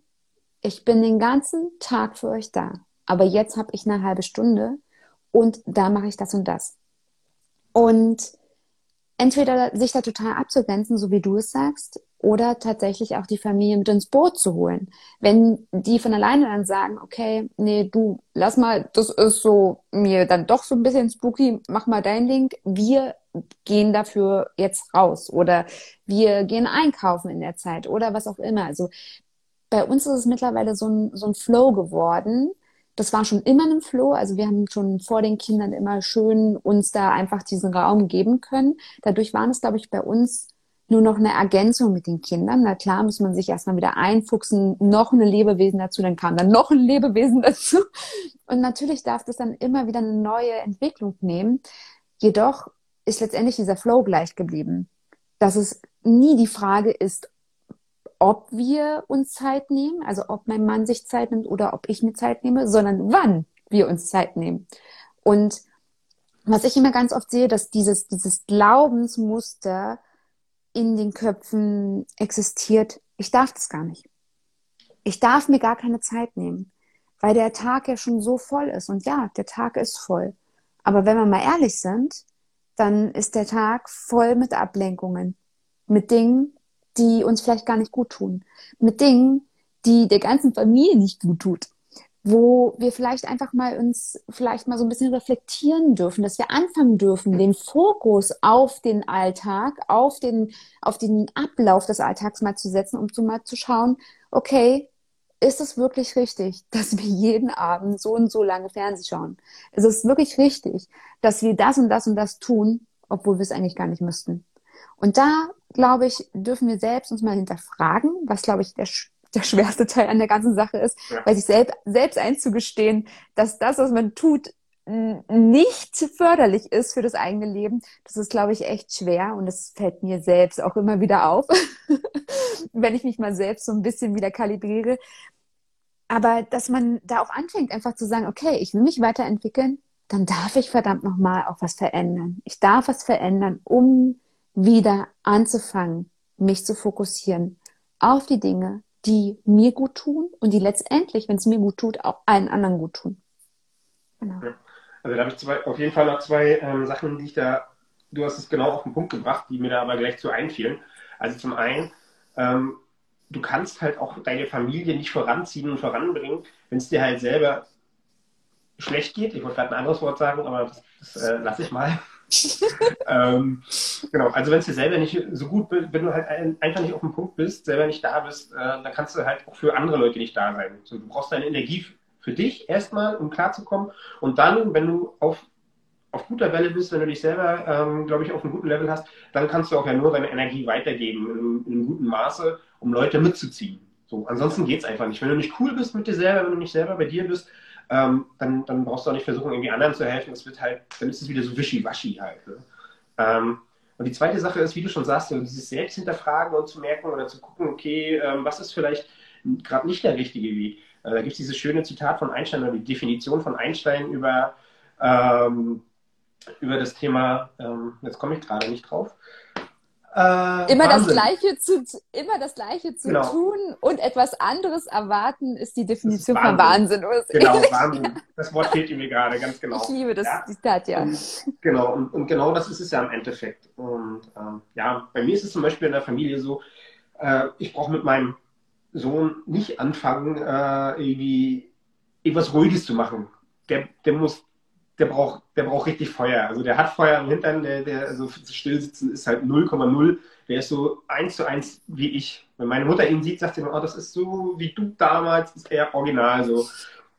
ich bin den ganzen Tag für euch da, aber jetzt habe ich eine halbe Stunde und da mache ich das und das. Und entweder sich da total abzugrenzen, so wie du es sagst, oder tatsächlich auch die Familie mit ins Boot zu holen. Wenn die von alleine dann sagen, okay, nee, du, lass mal, das ist so mir dann doch so ein bisschen spooky, mach mal dein Link, wir gehen dafür jetzt raus oder wir gehen einkaufen in der Zeit oder was auch immer. Also bei uns ist es mittlerweile so ein, so ein Flow geworden. Das war schon immer ein Flow. Also wir haben schon vor den Kindern immer schön uns da einfach diesen Raum geben können. Dadurch waren es, glaube ich, bei uns nur noch eine Ergänzung mit den Kindern. Na klar, muss man sich erstmal wieder einfuchsen, noch ein Lebewesen dazu, dann kam dann noch ein Lebewesen dazu. Und natürlich darf das dann immer wieder eine neue Entwicklung nehmen. Jedoch ist letztendlich dieser Flow gleich geblieben. Dass es nie die Frage ist, ob wir uns Zeit nehmen, also ob mein Mann sich Zeit nimmt oder ob ich mir Zeit nehme, sondern wann wir uns Zeit nehmen. Und was ich immer ganz oft sehe, dass dieses, dieses Glaubensmuster in den Köpfen existiert, ich darf das gar nicht. Ich darf mir gar keine Zeit nehmen, weil der Tag ja schon so voll ist. Und ja, der Tag ist voll. Aber wenn wir mal ehrlich sind, dann ist der Tag voll mit Ablenkungen, mit Dingen, die uns vielleicht gar nicht gut tun, mit Dingen, die der ganzen Familie nicht gut tut wo wir vielleicht einfach mal uns vielleicht mal so ein bisschen reflektieren dürfen, dass wir anfangen dürfen, den Fokus auf den Alltag, auf den, auf den Ablauf des Alltags mal zu setzen, um zu mal zu schauen, okay, ist es wirklich richtig, dass wir jeden Abend so und so lange Fernsehen schauen? Ist es wirklich richtig, dass wir das und das und das tun, obwohl wir es eigentlich gar nicht müssten? Und da, glaube ich, dürfen wir selbst uns mal hinterfragen, was, glaube ich, der der schwerste Teil an der ganzen Sache ist, ja. weil sich selbst, selbst einzugestehen, dass das, was man tut, nicht förderlich ist für das eigene Leben, das ist, glaube ich, echt schwer und das fällt mir selbst auch immer wieder auf, wenn ich mich mal selbst so ein bisschen wieder kalibriere. Aber dass man da auch anfängt, einfach zu sagen, okay, ich will mich weiterentwickeln, dann darf ich verdammt nochmal auch was verändern. Ich darf was verändern, um wieder anzufangen, mich zu fokussieren auf die Dinge, die mir gut tun und die letztendlich, wenn es mir gut tut, auch allen anderen gut tun. Genau. Also da habe ich zwei, auf jeden Fall noch zwei ähm, Sachen, die ich da, du hast es genau auf den Punkt gebracht, die mir da aber gleich zu einfielen. Also zum einen, ähm, du kannst halt auch deine Familie nicht voranziehen und voranbringen, wenn es dir halt selber schlecht geht. Ich wollte gerade ein anderes Wort sagen, aber das, das äh, lasse ich mal. ähm, genau, also wenn es dir selber nicht so gut, wenn du halt einfach nicht auf dem Punkt bist, selber nicht da bist, äh, dann kannst du halt auch für andere Leute nicht da sein. So, du brauchst deine Energie für dich erstmal, um klarzukommen. Und dann, wenn du auf, auf guter Welle bist, wenn du dich selber, ähm, glaube ich, auf einem guten Level hast, dann kannst du auch ja nur deine Energie weitergeben in, in einem guten Maße, um Leute mitzuziehen. So, ansonsten geht es einfach nicht. Wenn du nicht cool bist mit dir selber, wenn du nicht selber bei dir bist, ähm, dann, dann brauchst du auch nicht versuchen, irgendwie anderen zu helfen. Das wird halt, dann ist es wieder so wischiwaschi halt. Ne? Ähm, und die zweite Sache ist, wie du schon sagst, dieses Selbst hinterfragen und zu merken oder zu gucken, okay, ähm, was ist vielleicht gerade nicht der richtige Weg. Äh, da gibt es dieses schöne Zitat von Einstein oder die Definition von Einstein über, ähm, über das Thema, ähm, jetzt komme ich gerade nicht drauf, äh, immer, das Gleiche zu, immer das Gleiche zu genau. tun und etwas anderes erwarten, ist die Definition ist Wahnsinn. von Wahnsinn. Genau, Wahnsinn. Das Wort fehlt mir gerade, ganz genau. Ich liebe das ja. Zitat, ja. Und, genau, und, und, genau das ist es ja im Endeffekt. Und ähm, ja, bei mir ist es zum Beispiel in der Familie so, äh, ich brauche mit meinem Sohn nicht anfangen, äh, irgendwie etwas Ruhiges zu machen. Der, der muss der braucht, der braucht richtig Feuer. Also der hat Feuer im Hintern, der, der also stillsitzen ist halt 0,0. Der ist so eins zu eins wie ich. Wenn meine Mutter ihn sieht, sagt sie immer, oh, das ist so wie du damals, ist er original so.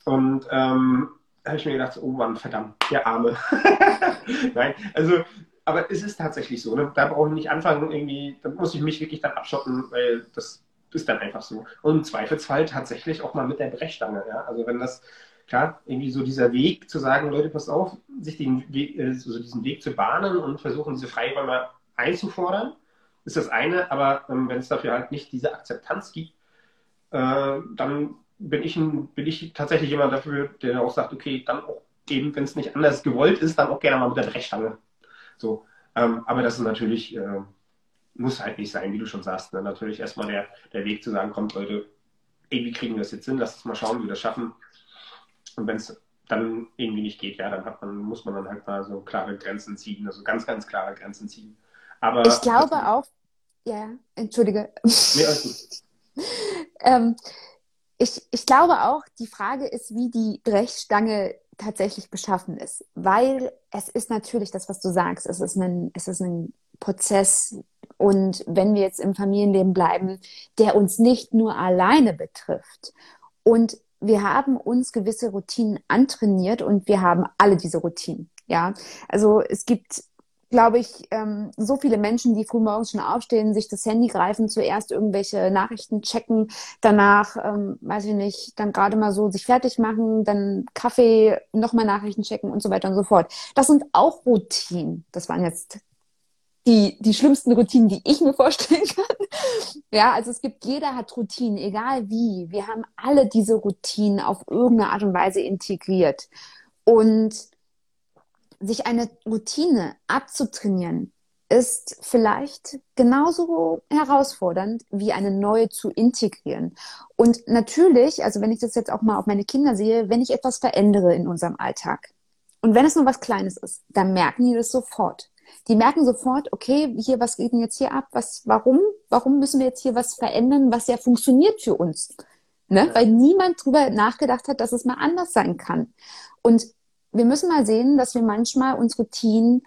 Und ähm, habe ich mir gedacht, oh Mann, verdammt, der Arme. Nein, also, aber es ist tatsächlich so. Ne? Da brauche ich nicht anfangen, irgendwie, da muss ich mich wirklich dann abschotten, weil das ist dann einfach so. Und im Zweifelsfall tatsächlich auch mal mit der Brechstange. Ja? Also wenn das klar, irgendwie so dieser Weg zu sagen, Leute, passt auf, sich den Weg, also diesen Weg zu bahnen und versuchen, diese Freiräume einzufordern, ist das eine, aber ähm, wenn es dafür halt nicht diese Akzeptanz gibt, äh, dann bin ich, ein, bin ich tatsächlich jemand dafür, der auch sagt, okay, dann auch eben, wenn es nicht anders gewollt ist, dann auch gerne mal mit der Brechstange. So, ähm, aber das ist natürlich, äh, muss halt nicht sein, wie du schon sagst. Ne? Natürlich erstmal der, der Weg zu sagen, kommt Leute, irgendwie kriegen wir das jetzt hin, lass uns mal schauen, wie wir das schaffen. Und wenn es dann irgendwie nicht geht, ja, dann man, muss man dann halt mal so klare Grenzen ziehen, also ganz, ganz klare Grenzen ziehen. Aber ich glaube auch, ja, entschuldige. Nee, alles gut. ähm, ich, ich glaube auch, die Frage ist, wie die Brechstange tatsächlich beschaffen ist. Weil es ist natürlich das, was du sagst, es ist ein, es ist ein Prozess. Und wenn wir jetzt im Familienleben bleiben, der uns nicht nur alleine betrifft und wir haben uns gewisse Routinen antrainiert und wir haben alle diese Routinen. Ja, also es gibt glaube ich, ähm, so viele Menschen, die frühmorgens schon aufstehen, sich das Handy greifen, zuerst irgendwelche Nachrichten checken, danach, ähm, weiß ich nicht, dann gerade mal so sich fertig machen, dann Kaffee, nochmal Nachrichten checken und so weiter und so fort. Das sind auch Routinen. Das waren jetzt die, die schlimmsten Routinen, die ich mir vorstellen kann. Ja, also es gibt, jeder hat Routinen, egal wie. Wir haben alle diese Routinen auf irgendeine Art und Weise integriert. Und sich eine Routine abzutrainieren, ist vielleicht genauso herausfordernd wie eine neue zu integrieren. Und natürlich, also wenn ich das jetzt auch mal auf meine Kinder sehe, wenn ich etwas verändere in unserem Alltag und wenn es nur was Kleines ist, dann merken die das sofort. Die merken sofort, okay, hier, was geht denn jetzt hier ab? Was, warum? Warum müssen wir jetzt hier was verändern, was ja funktioniert für uns? Ne? Weil niemand drüber nachgedacht hat, dass es mal anders sein kann. Und wir müssen mal sehen, dass wir manchmal unsere Routinen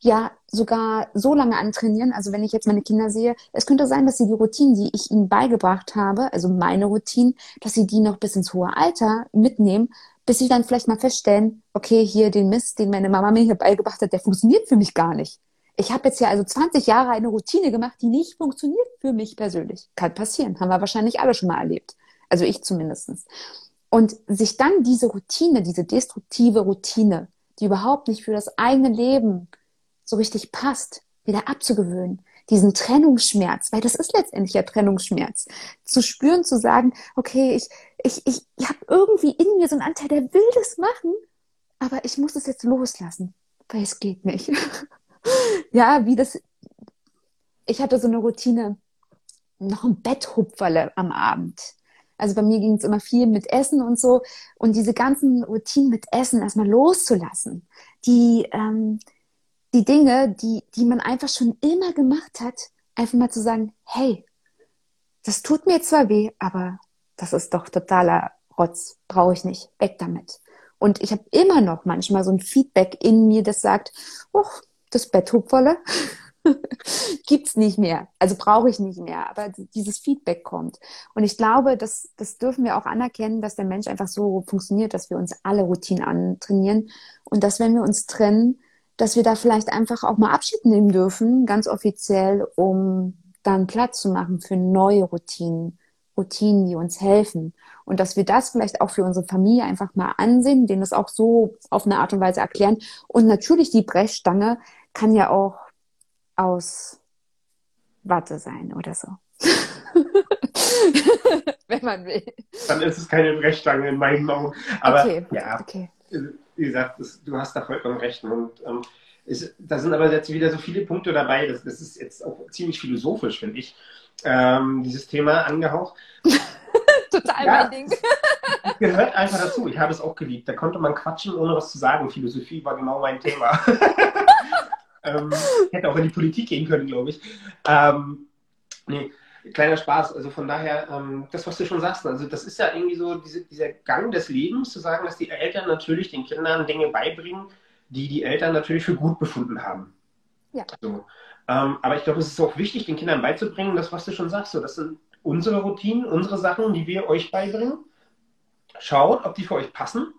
ja sogar so lange antrainieren. Also wenn ich jetzt meine Kinder sehe, es könnte sein, dass sie die Routinen, die ich ihnen beigebracht habe, also meine Routinen, dass sie die noch bis ins hohe Alter mitnehmen, bis sie dann vielleicht mal feststellen, okay, hier den Mist, den meine Mama mir hier beigebracht hat, der funktioniert für mich gar nicht. Ich habe jetzt ja also 20 Jahre eine Routine gemacht, die nicht funktioniert für mich persönlich. Kann passieren, haben wir wahrscheinlich alle schon mal erlebt. Also ich zumindestens. Und sich dann diese Routine, diese destruktive Routine, die überhaupt nicht für das eigene Leben so richtig passt, wieder abzugewöhnen. Diesen Trennungsschmerz, weil das ist letztendlich ja Trennungsschmerz. Zu spüren, zu sagen, okay, ich, ich, ich, ich habe irgendwie in mir so einen Anteil, der will das machen, aber ich muss es jetzt loslassen, weil es geht nicht. ja, wie das, ich hatte so eine Routine, noch ein Betthupferle am Abend. Also bei mir ging es immer viel mit Essen und so. Und diese ganzen Routinen mit Essen erstmal loszulassen. Die, ähm, die Dinge, die, die man einfach schon immer gemacht hat, einfach mal zu sagen, hey, das tut mir zwar weh, aber das ist doch totaler Rotz, brauche ich nicht, weg damit. Und ich habe immer noch manchmal so ein Feedback in mir, das sagt, oh, das Bett volle. gibt's nicht mehr. Also brauche ich nicht mehr. Aber dieses Feedback kommt. Und ich glaube, das, das dürfen wir auch anerkennen, dass der Mensch einfach so funktioniert, dass wir uns alle Routinen antrainieren. Und dass, wenn wir uns trennen, dass wir da vielleicht einfach auch mal Abschied nehmen dürfen, ganz offiziell, um dann Platz zu machen für neue Routinen. Routinen, die uns helfen. Und dass wir das vielleicht auch für unsere Familie einfach mal ansehen, denen das auch so auf eine Art und Weise erklären. Und natürlich die Brechstange kann ja auch aus Watte sein oder so. Wenn man will. Dann ist es keine Brechstange in meinen Augen. Aber okay. ja, okay. Wie gesagt, das, du hast da vollkommen recht. Und ähm, ist, da sind aber jetzt wieder so viele Punkte dabei. Das, das ist jetzt auch ziemlich philosophisch, finde ich. Ähm, dieses Thema angehaucht. Total ja, mein Ding. Gehört einfach dazu. Ich habe es auch geliebt. Da konnte man quatschen, ohne was zu sagen. Philosophie war genau mein Thema. Ähm, hätte auch in die Politik gehen können, glaube ich. Ähm, nee, kleiner Spaß. Also von daher, ähm, das, was du schon sagst, also das ist ja irgendwie so diese, dieser Gang des Lebens, zu sagen, dass die Eltern natürlich den Kindern Dinge beibringen, die die Eltern natürlich für gut befunden haben. Ja. So. Ähm, aber ich glaube, es ist auch wichtig, den Kindern beizubringen, das, was du schon sagst. So, das sind unsere Routinen, unsere Sachen, die wir euch beibringen. Schaut, ob die für euch passen.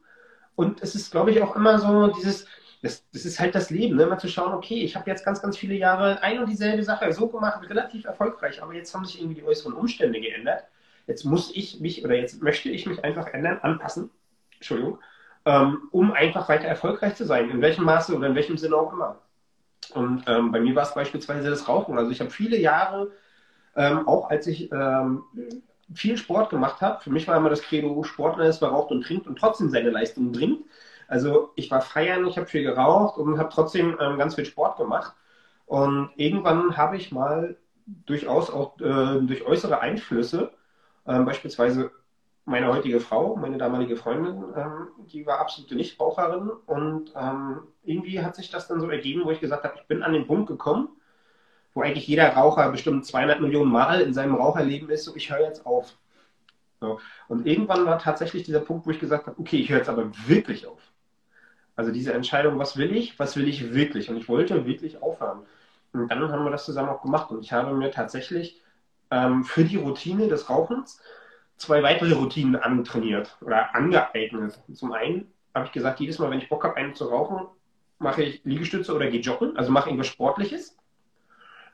Und es ist, glaube ich, auch immer so dieses, das, das ist halt das Leben, ne? mal zu schauen, okay, ich habe jetzt ganz, ganz viele Jahre ein und dieselbe Sache so gemacht, relativ erfolgreich, aber jetzt haben sich irgendwie die äußeren Umstände geändert. Jetzt muss ich mich oder jetzt möchte ich mich einfach ändern, anpassen, Entschuldigung, ähm, um einfach weiter erfolgreich zu sein, in welchem Maße oder in welchem Sinne auch immer. Und ähm, bei mir war es beispielsweise das Rauchen. Also ich habe viele Jahre, ähm, auch als ich ähm, viel Sport gemacht habe, für mich war immer das Credo, Sportler ist, wer raucht und trinkt und trotzdem seine Leistung bringt. Also ich war feiern, ich habe viel geraucht und habe trotzdem ähm, ganz viel Sport gemacht. Und irgendwann habe ich mal durchaus auch äh, durch äußere Einflüsse, äh, beispielsweise meine heutige Frau, meine damalige Freundin, ähm, die war absolute Nichtraucherin und ähm, irgendwie hat sich das dann so ergeben, wo ich gesagt habe, ich bin an den Punkt gekommen, wo eigentlich jeder Raucher bestimmt 200 Millionen Mal in seinem Raucherleben ist, so ich höre jetzt auf. So. Und irgendwann war tatsächlich dieser Punkt, wo ich gesagt habe, okay, ich höre jetzt aber wirklich auf. Also diese Entscheidung, was will ich, was will ich wirklich? Und ich wollte wirklich aufhören. Und dann haben wir das zusammen auch gemacht. Und ich habe mir tatsächlich ähm, für die Routine des Rauchens zwei weitere Routinen antrainiert oder angeeignet. Zum einen habe ich gesagt, jedes Mal, wenn ich Bock habe, einen zu rauchen, mache ich Liegestütze oder gehe joggen, also mache irgendwas Sportliches.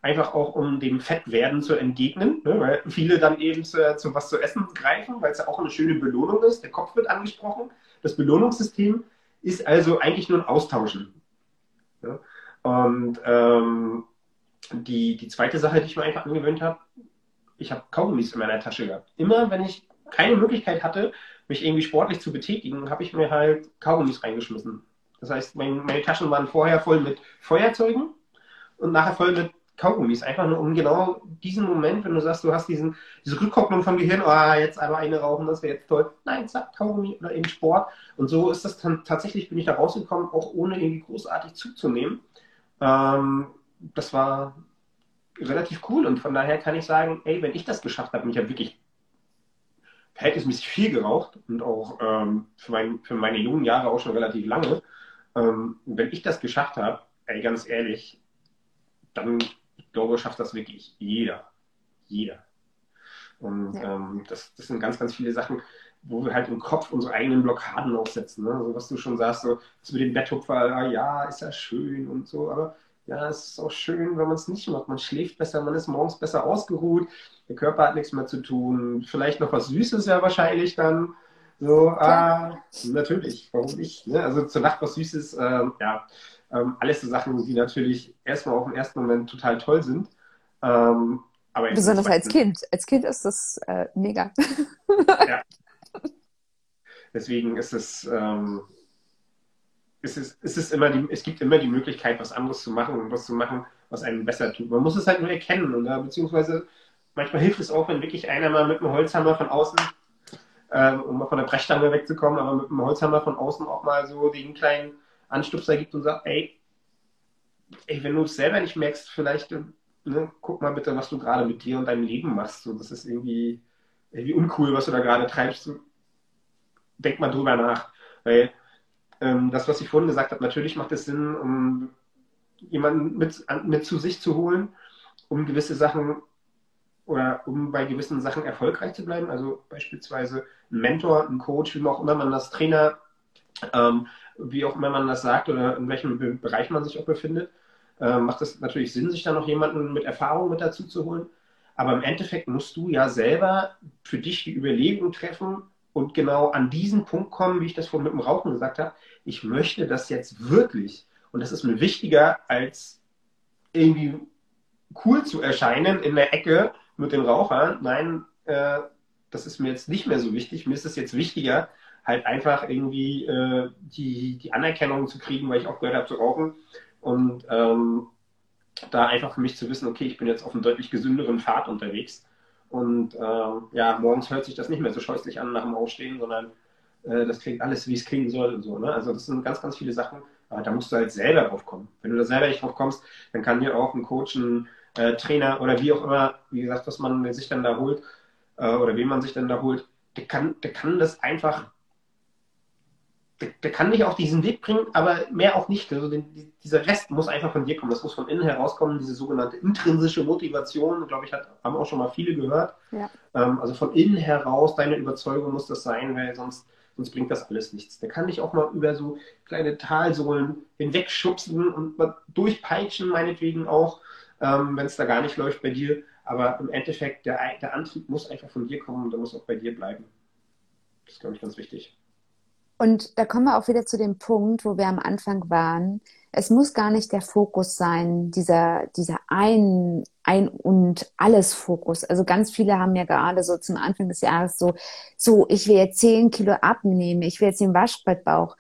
Einfach auch, um dem Fettwerden zu entgegnen, ne? weil viele dann eben zu, zu was zu essen greifen, weil es ja auch eine schöne Belohnung ist. Der Kopf wird angesprochen. Das Belohnungssystem ist also eigentlich nur ein Austauschen. Ja? Und ähm, die, die zweite Sache, die ich mir einfach angewöhnt habe, ich habe Kaugummis in meiner Tasche gehabt. Immer wenn ich keine Möglichkeit hatte, mich irgendwie sportlich zu betätigen, habe ich mir halt Kaugummis reingeschmissen. Das heißt, mein, meine Taschen waren vorher voll mit Feuerzeugen und nachher voll mit Kaugummis. Einfach nur um genau diesen Moment, wenn du sagst, du hast diesen, diese Rückkopplung vom Gehirn, oh, jetzt einmal eine rauchen, das wäre jetzt toll. Nein, zack, Kaugummi oder eben Sport. Und so ist das dann tatsächlich, bin ich da rausgekommen, auch ohne irgendwie großartig zuzunehmen. Ähm, das war relativ cool und von daher kann ich sagen, ey, wenn ich das geschafft habe, mich ja wirklich verhältnismäßig viel geraucht und auch ähm, für, mein, für meine jungen Jahre auch schon relativ lange, ähm, wenn ich das geschafft habe, ey, ganz ehrlich, dann, ich glaube, schafft das wirklich jeder. Jeder. Und ja. ähm, das, das sind ganz, ganz viele Sachen, wo wir halt im Kopf unsere eigenen Blockaden aufsetzen. Ne? Also was du schon sagst, so, das mit dem Betthupfer, ja, ist ja schön und so, aber ja, es ist auch schön, wenn man es nicht macht. Man schläft besser, man ist morgens besser ausgeruht, der Körper hat nichts mehr zu tun. Vielleicht noch was Süßes ja wahrscheinlich dann. So, ah, natürlich, warum nicht? Ne? Also zur Nacht was Süßes, ähm, ja, ähm, alles so Sachen, die natürlich erstmal auf den ersten Moment total toll sind. Ähm, aber Besonders als Kind. Als Kind ist das äh, mega. ja. Deswegen ist es, ähm, es, ist, es, ist immer die, es gibt immer die Möglichkeit, was anderes zu machen und was zu machen, was einem besser tut. Man muss es halt nur erkennen und da, beziehungsweise manchmal hilft es auch, wenn wirklich einer mal mit einem Holzhammer von außen, ähm, um mal von der Brechstange wegzukommen, aber mit einem Holzhammer von außen auch mal so den kleinen Anstupser gibt und sagt, ey, ey wenn du es selber nicht merkst, vielleicht ne, guck mal bitte, was du gerade mit dir und deinem Leben machst. So, das ist irgendwie, irgendwie uncool, was du da gerade treibst. Denk mal drüber nach. Weil ähm, das, was ich vorhin gesagt habe, natürlich macht es Sinn, um jemanden mit, mit zu sich zu holen, um gewisse Sachen oder um bei gewissen Sachen erfolgreich zu bleiben. Also beispielsweise ein Mentor, ein Coach, wie auch immer man das Trainer, ähm, wie auch immer man das sagt oder in welchem Bereich man sich auch befindet, äh, macht es natürlich Sinn, sich da noch jemanden mit Erfahrung mit dazu zu holen. Aber im Endeffekt musst du ja selber für dich die Überlegung treffen, und genau an diesen Punkt kommen, wie ich das vorhin mit dem Rauchen gesagt habe. Ich möchte das jetzt wirklich. Und das ist mir wichtiger, als irgendwie cool zu erscheinen in der Ecke mit den Rauchern. Nein, äh, das ist mir jetzt nicht mehr so wichtig. Mir ist es jetzt wichtiger, halt einfach irgendwie äh, die, die Anerkennung zu kriegen, weil ich auch gehört habe zu rauchen. Und ähm, da einfach für mich zu wissen, okay, ich bin jetzt auf einem deutlich gesünderen Pfad unterwegs. Und äh, ja, morgens hört sich das nicht mehr so scheußlich an nach dem Aufstehen, sondern äh, das klingt alles, wie es klingen soll und so. Ne? Also das sind ganz, ganz viele Sachen, aber da musst du halt selber drauf kommen. Wenn du da selber nicht drauf kommst, dann kann dir auch ein Coach, ein äh, Trainer oder wie auch immer, wie gesagt, was man sich dann da holt äh, oder wen man sich dann da holt, der kann, der kann das einfach der, der, kann dich auf diesen Weg bringen, aber mehr auch nicht. Also den, dieser Rest muss einfach von dir kommen. Das muss von innen herauskommen, diese sogenannte intrinsische Motivation, glaube ich, hat, haben auch schon mal viele gehört. Ja. Ähm, also von innen heraus, deine Überzeugung muss das sein, weil sonst, sonst bringt das alles nichts. Der kann dich auch mal über so kleine Talsohlen hinwegschubsen und mal durchpeitschen, meinetwegen auch, ähm, wenn es da gar nicht läuft bei dir. Aber im Endeffekt, der, der Antrieb muss einfach von dir kommen und der muss auch bei dir bleiben. Das ist, glaube ich, ganz wichtig. Und da kommen wir auch wieder zu dem Punkt, wo wir am Anfang waren. Es muss gar nicht der Fokus sein, dieser, dieser ein, ein und alles Fokus. Also ganz viele haben ja gerade so zum Anfang des Jahres so, so, ich will jetzt zehn Kilo abnehmen, ich will jetzt den Waschbrettbauch.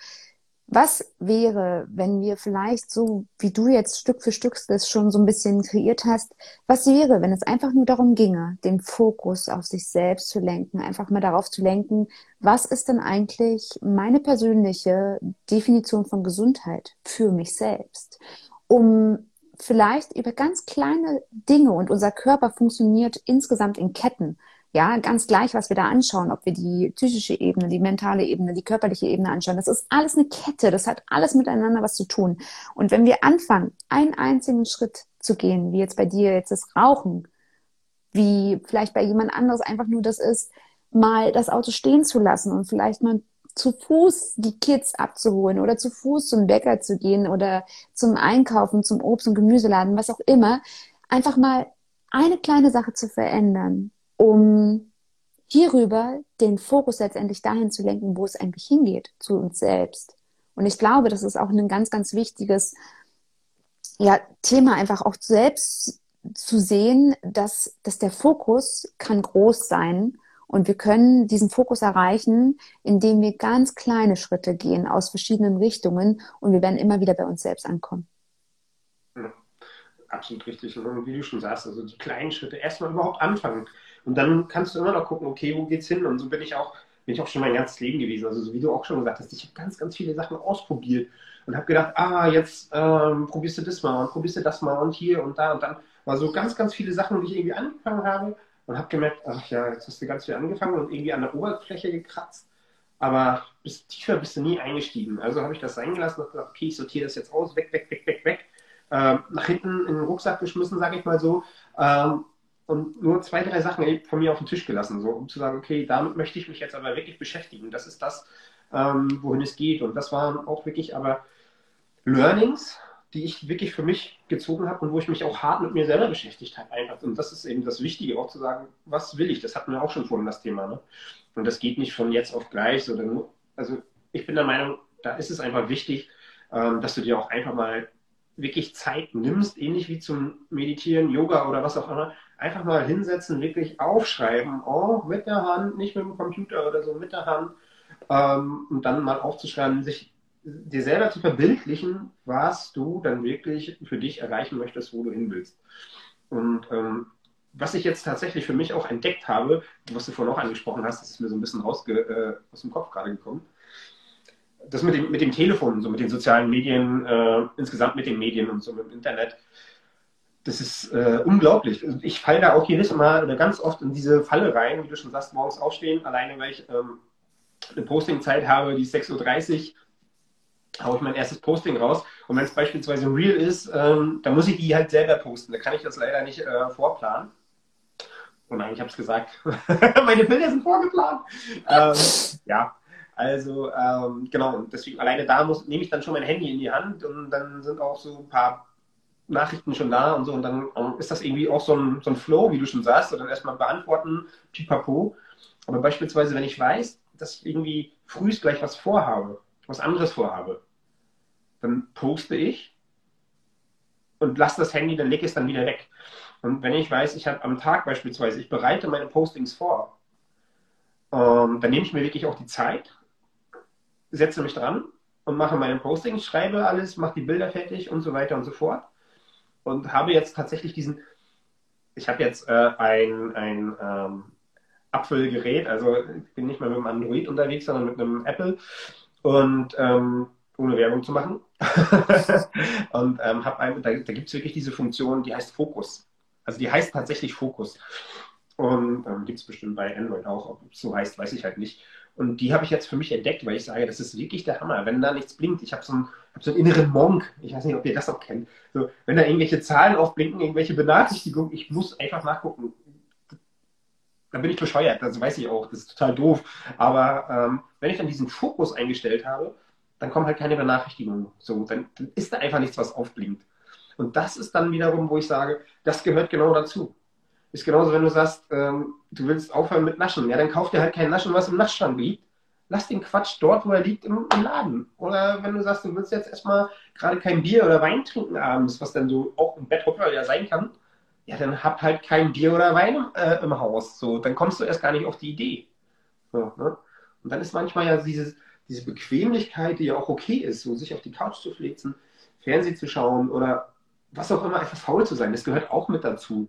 Was wäre, wenn wir vielleicht so, wie du jetzt Stück für Stück das schon so ein bisschen kreiert hast, was wäre, wenn es einfach nur darum ginge, den Fokus auf sich selbst zu lenken, einfach mal darauf zu lenken, was ist denn eigentlich meine persönliche Definition von Gesundheit für mich selbst? Um vielleicht über ganz kleine Dinge und unser Körper funktioniert insgesamt in Ketten. Ja, ganz gleich, was wir da anschauen, ob wir die psychische Ebene, die mentale Ebene, die körperliche Ebene anschauen. Das ist alles eine Kette. Das hat alles miteinander was zu tun. Und wenn wir anfangen, einen einzigen Schritt zu gehen, wie jetzt bei dir jetzt das Rauchen, wie vielleicht bei jemand anderes einfach nur das ist, mal das Auto stehen zu lassen und vielleicht mal zu Fuß die Kids abzuholen oder zu Fuß zum Bäcker zu gehen oder zum Einkaufen, zum Obst- und Gemüseladen, was auch immer, einfach mal eine kleine Sache zu verändern, um hierüber den Fokus letztendlich dahin zu lenken, wo es eigentlich hingeht, zu uns selbst. Und ich glaube, das ist auch ein ganz, ganz wichtiges ja, Thema, einfach auch selbst zu sehen, dass, dass der Fokus kann groß sein und wir können diesen Fokus erreichen, indem wir ganz kleine Schritte gehen aus verschiedenen Richtungen und wir werden immer wieder bei uns selbst ankommen. Ja, absolut richtig. Und wie du schon sagst, also die kleinen Schritte erstmal überhaupt anfangen. Und dann kannst du immer noch gucken, okay, wo geht's hin? Und so bin ich auch, bin ich auch schon mein ganzes Leben gewesen. Also so wie du auch schon gesagt hast, ich habe ganz, ganz viele Sachen ausprobiert und habe gedacht, ah, jetzt ähm, probierst du das mal und probierst du das mal und hier und da und dann. War so ganz, ganz viele Sachen, die ich irgendwie angefangen habe und habe gemerkt, ach ja, jetzt hast du ganz viel angefangen und irgendwie an der Oberfläche gekratzt, aber bis tiefer bist du nie eingestiegen. Also habe ich das sein gelassen und gesagt, okay, ich sortiere das jetzt aus, weg, weg, weg, weg, weg. Ähm, nach hinten in den Rucksack geschmissen, sage ich mal so. Ähm, und nur zwei, drei Sachen von mir auf den Tisch gelassen, so um zu sagen, okay, damit möchte ich mich jetzt aber wirklich beschäftigen. Das ist das, ähm, wohin es geht. Und das waren auch wirklich aber Learnings, die ich wirklich für mich gezogen habe und wo ich mich auch hart mit mir selber beschäftigt habe. Und das ist eben das Wichtige, auch zu sagen, was will ich? Das hatten wir auch schon vorhin das Thema. Ne? Und das geht nicht von jetzt auf gleich. So, nur, also ich bin der Meinung, da ist es einfach wichtig, ähm, dass du dir auch einfach mal wirklich Zeit nimmst, ähnlich wie zum Meditieren, Yoga oder was auch immer, einfach mal hinsetzen, wirklich aufschreiben, oh, mit der Hand, nicht mit dem Computer oder so, mit der Hand, ähm, und dann mal aufzuschreiben, sich dir selber zu verbildlichen, was du dann wirklich für dich erreichen möchtest, wo du hin willst. Und ähm, was ich jetzt tatsächlich für mich auch entdeckt habe, was du vorhin auch angesprochen hast, das ist mir so ein bisschen rausge äh, aus dem Kopf gerade gekommen, das mit dem, mit dem Telefon, so mit den sozialen Medien, äh, insgesamt mit den Medien und so mit dem Internet, das ist äh, unglaublich. Ich falle da auch jedes Mal oder ganz oft in diese Falle rein, wie du schon sagst, morgens aufstehen, alleine weil ich ähm, eine Postingzeit habe, die ist 6.30 Uhr haue ich mein erstes Posting raus. Und wenn es beispielsweise Reel ist, ähm, dann muss ich die halt selber posten. Da kann ich das leider nicht äh, vorplanen. Oh nein, ich habe es gesagt. Meine Bilder sind vorgeplant. ähm, ja, also ähm, genau. Und deswegen alleine da muss, nehme ich dann schon mein Handy in die Hand und dann sind auch so ein paar Nachrichten schon da und so. Und dann ähm, ist das irgendwie auch so ein, so ein Flow, wie du schon sagst. Und dann erstmal beantworten, pipapo. Aber beispielsweise, wenn ich weiß, dass ich irgendwie frühst gleich was vorhabe, was anderes vorhabe, dann poste ich und lasse das Handy, dann lege ich es dann wieder weg. Und wenn ich weiß, ich habe am Tag beispielsweise, ich bereite meine Postings vor, ähm, dann nehme ich mir wirklich auch die Zeit, setze mich dran und mache meine Postings, schreibe alles, mache die Bilder fertig und so weiter und so fort. Und habe jetzt tatsächlich diesen, ich habe jetzt äh, ein, ein ähm, Apfelgerät, also ich bin nicht mehr mit einem Android unterwegs, sondern mit einem Apple. Und ähm, ohne Werbung zu machen. und ähm, hab ein, da, da gibt es wirklich diese Funktion, die heißt Fokus. Also die heißt tatsächlich Fokus. Und ähm, gibt es bestimmt bei Android auch. Ob es so heißt, weiß ich halt nicht. Und die habe ich jetzt für mich entdeckt, weil ich sage, das ist wirklich der Hammer. Wenn da nichts blinkt, ich habe so, hab so einen inneren Monk. Ich weiß nicht, ob ihr das auch kennt. So, wenn da irgendwelche Zahlen aufblinken, irgendwelche Benachrichtigungen, ich muss einfach nachgucken. Da bin ich bescheuert, das weiß ich auch. Das ist total doof. Aber ähm, wenn ich dann diesen Fokus eingestellt habe, dann kommen halt keine Benachrichtigungen. So, dann, dann ist da einfach nichts, was aufblinkt. Und das ist dann wiederum, wo ich sage, das gehört genau dazu. Ist genauso, wenn du sagst, ähm, du willst aufhören mit Naschen. Ja, dann kauf dir halt kein Naschen, was im Naschschrank liegt. Lass den Quatsch dort, wo er liegt, im, im Laden. Oder wenn du sagst, du willst jetzt erstmal gerade kein Bier oder Wein trinken abends, was dann so auch im Bett ja sein kann, ja, dann hab halt kein Bier oder Wein äh, im Haus. So, dann kommst du erst gar nicht auf die Idee. So, ne? Und dann ist manchmal ja dieses, diese Bequemlichkeit, die ja auch okay ist, so sich auf die Couch zu flitzen, Fernsehen zu schauen oder was auch immer, einfach faul zu sein, das gehört auch mit dazu.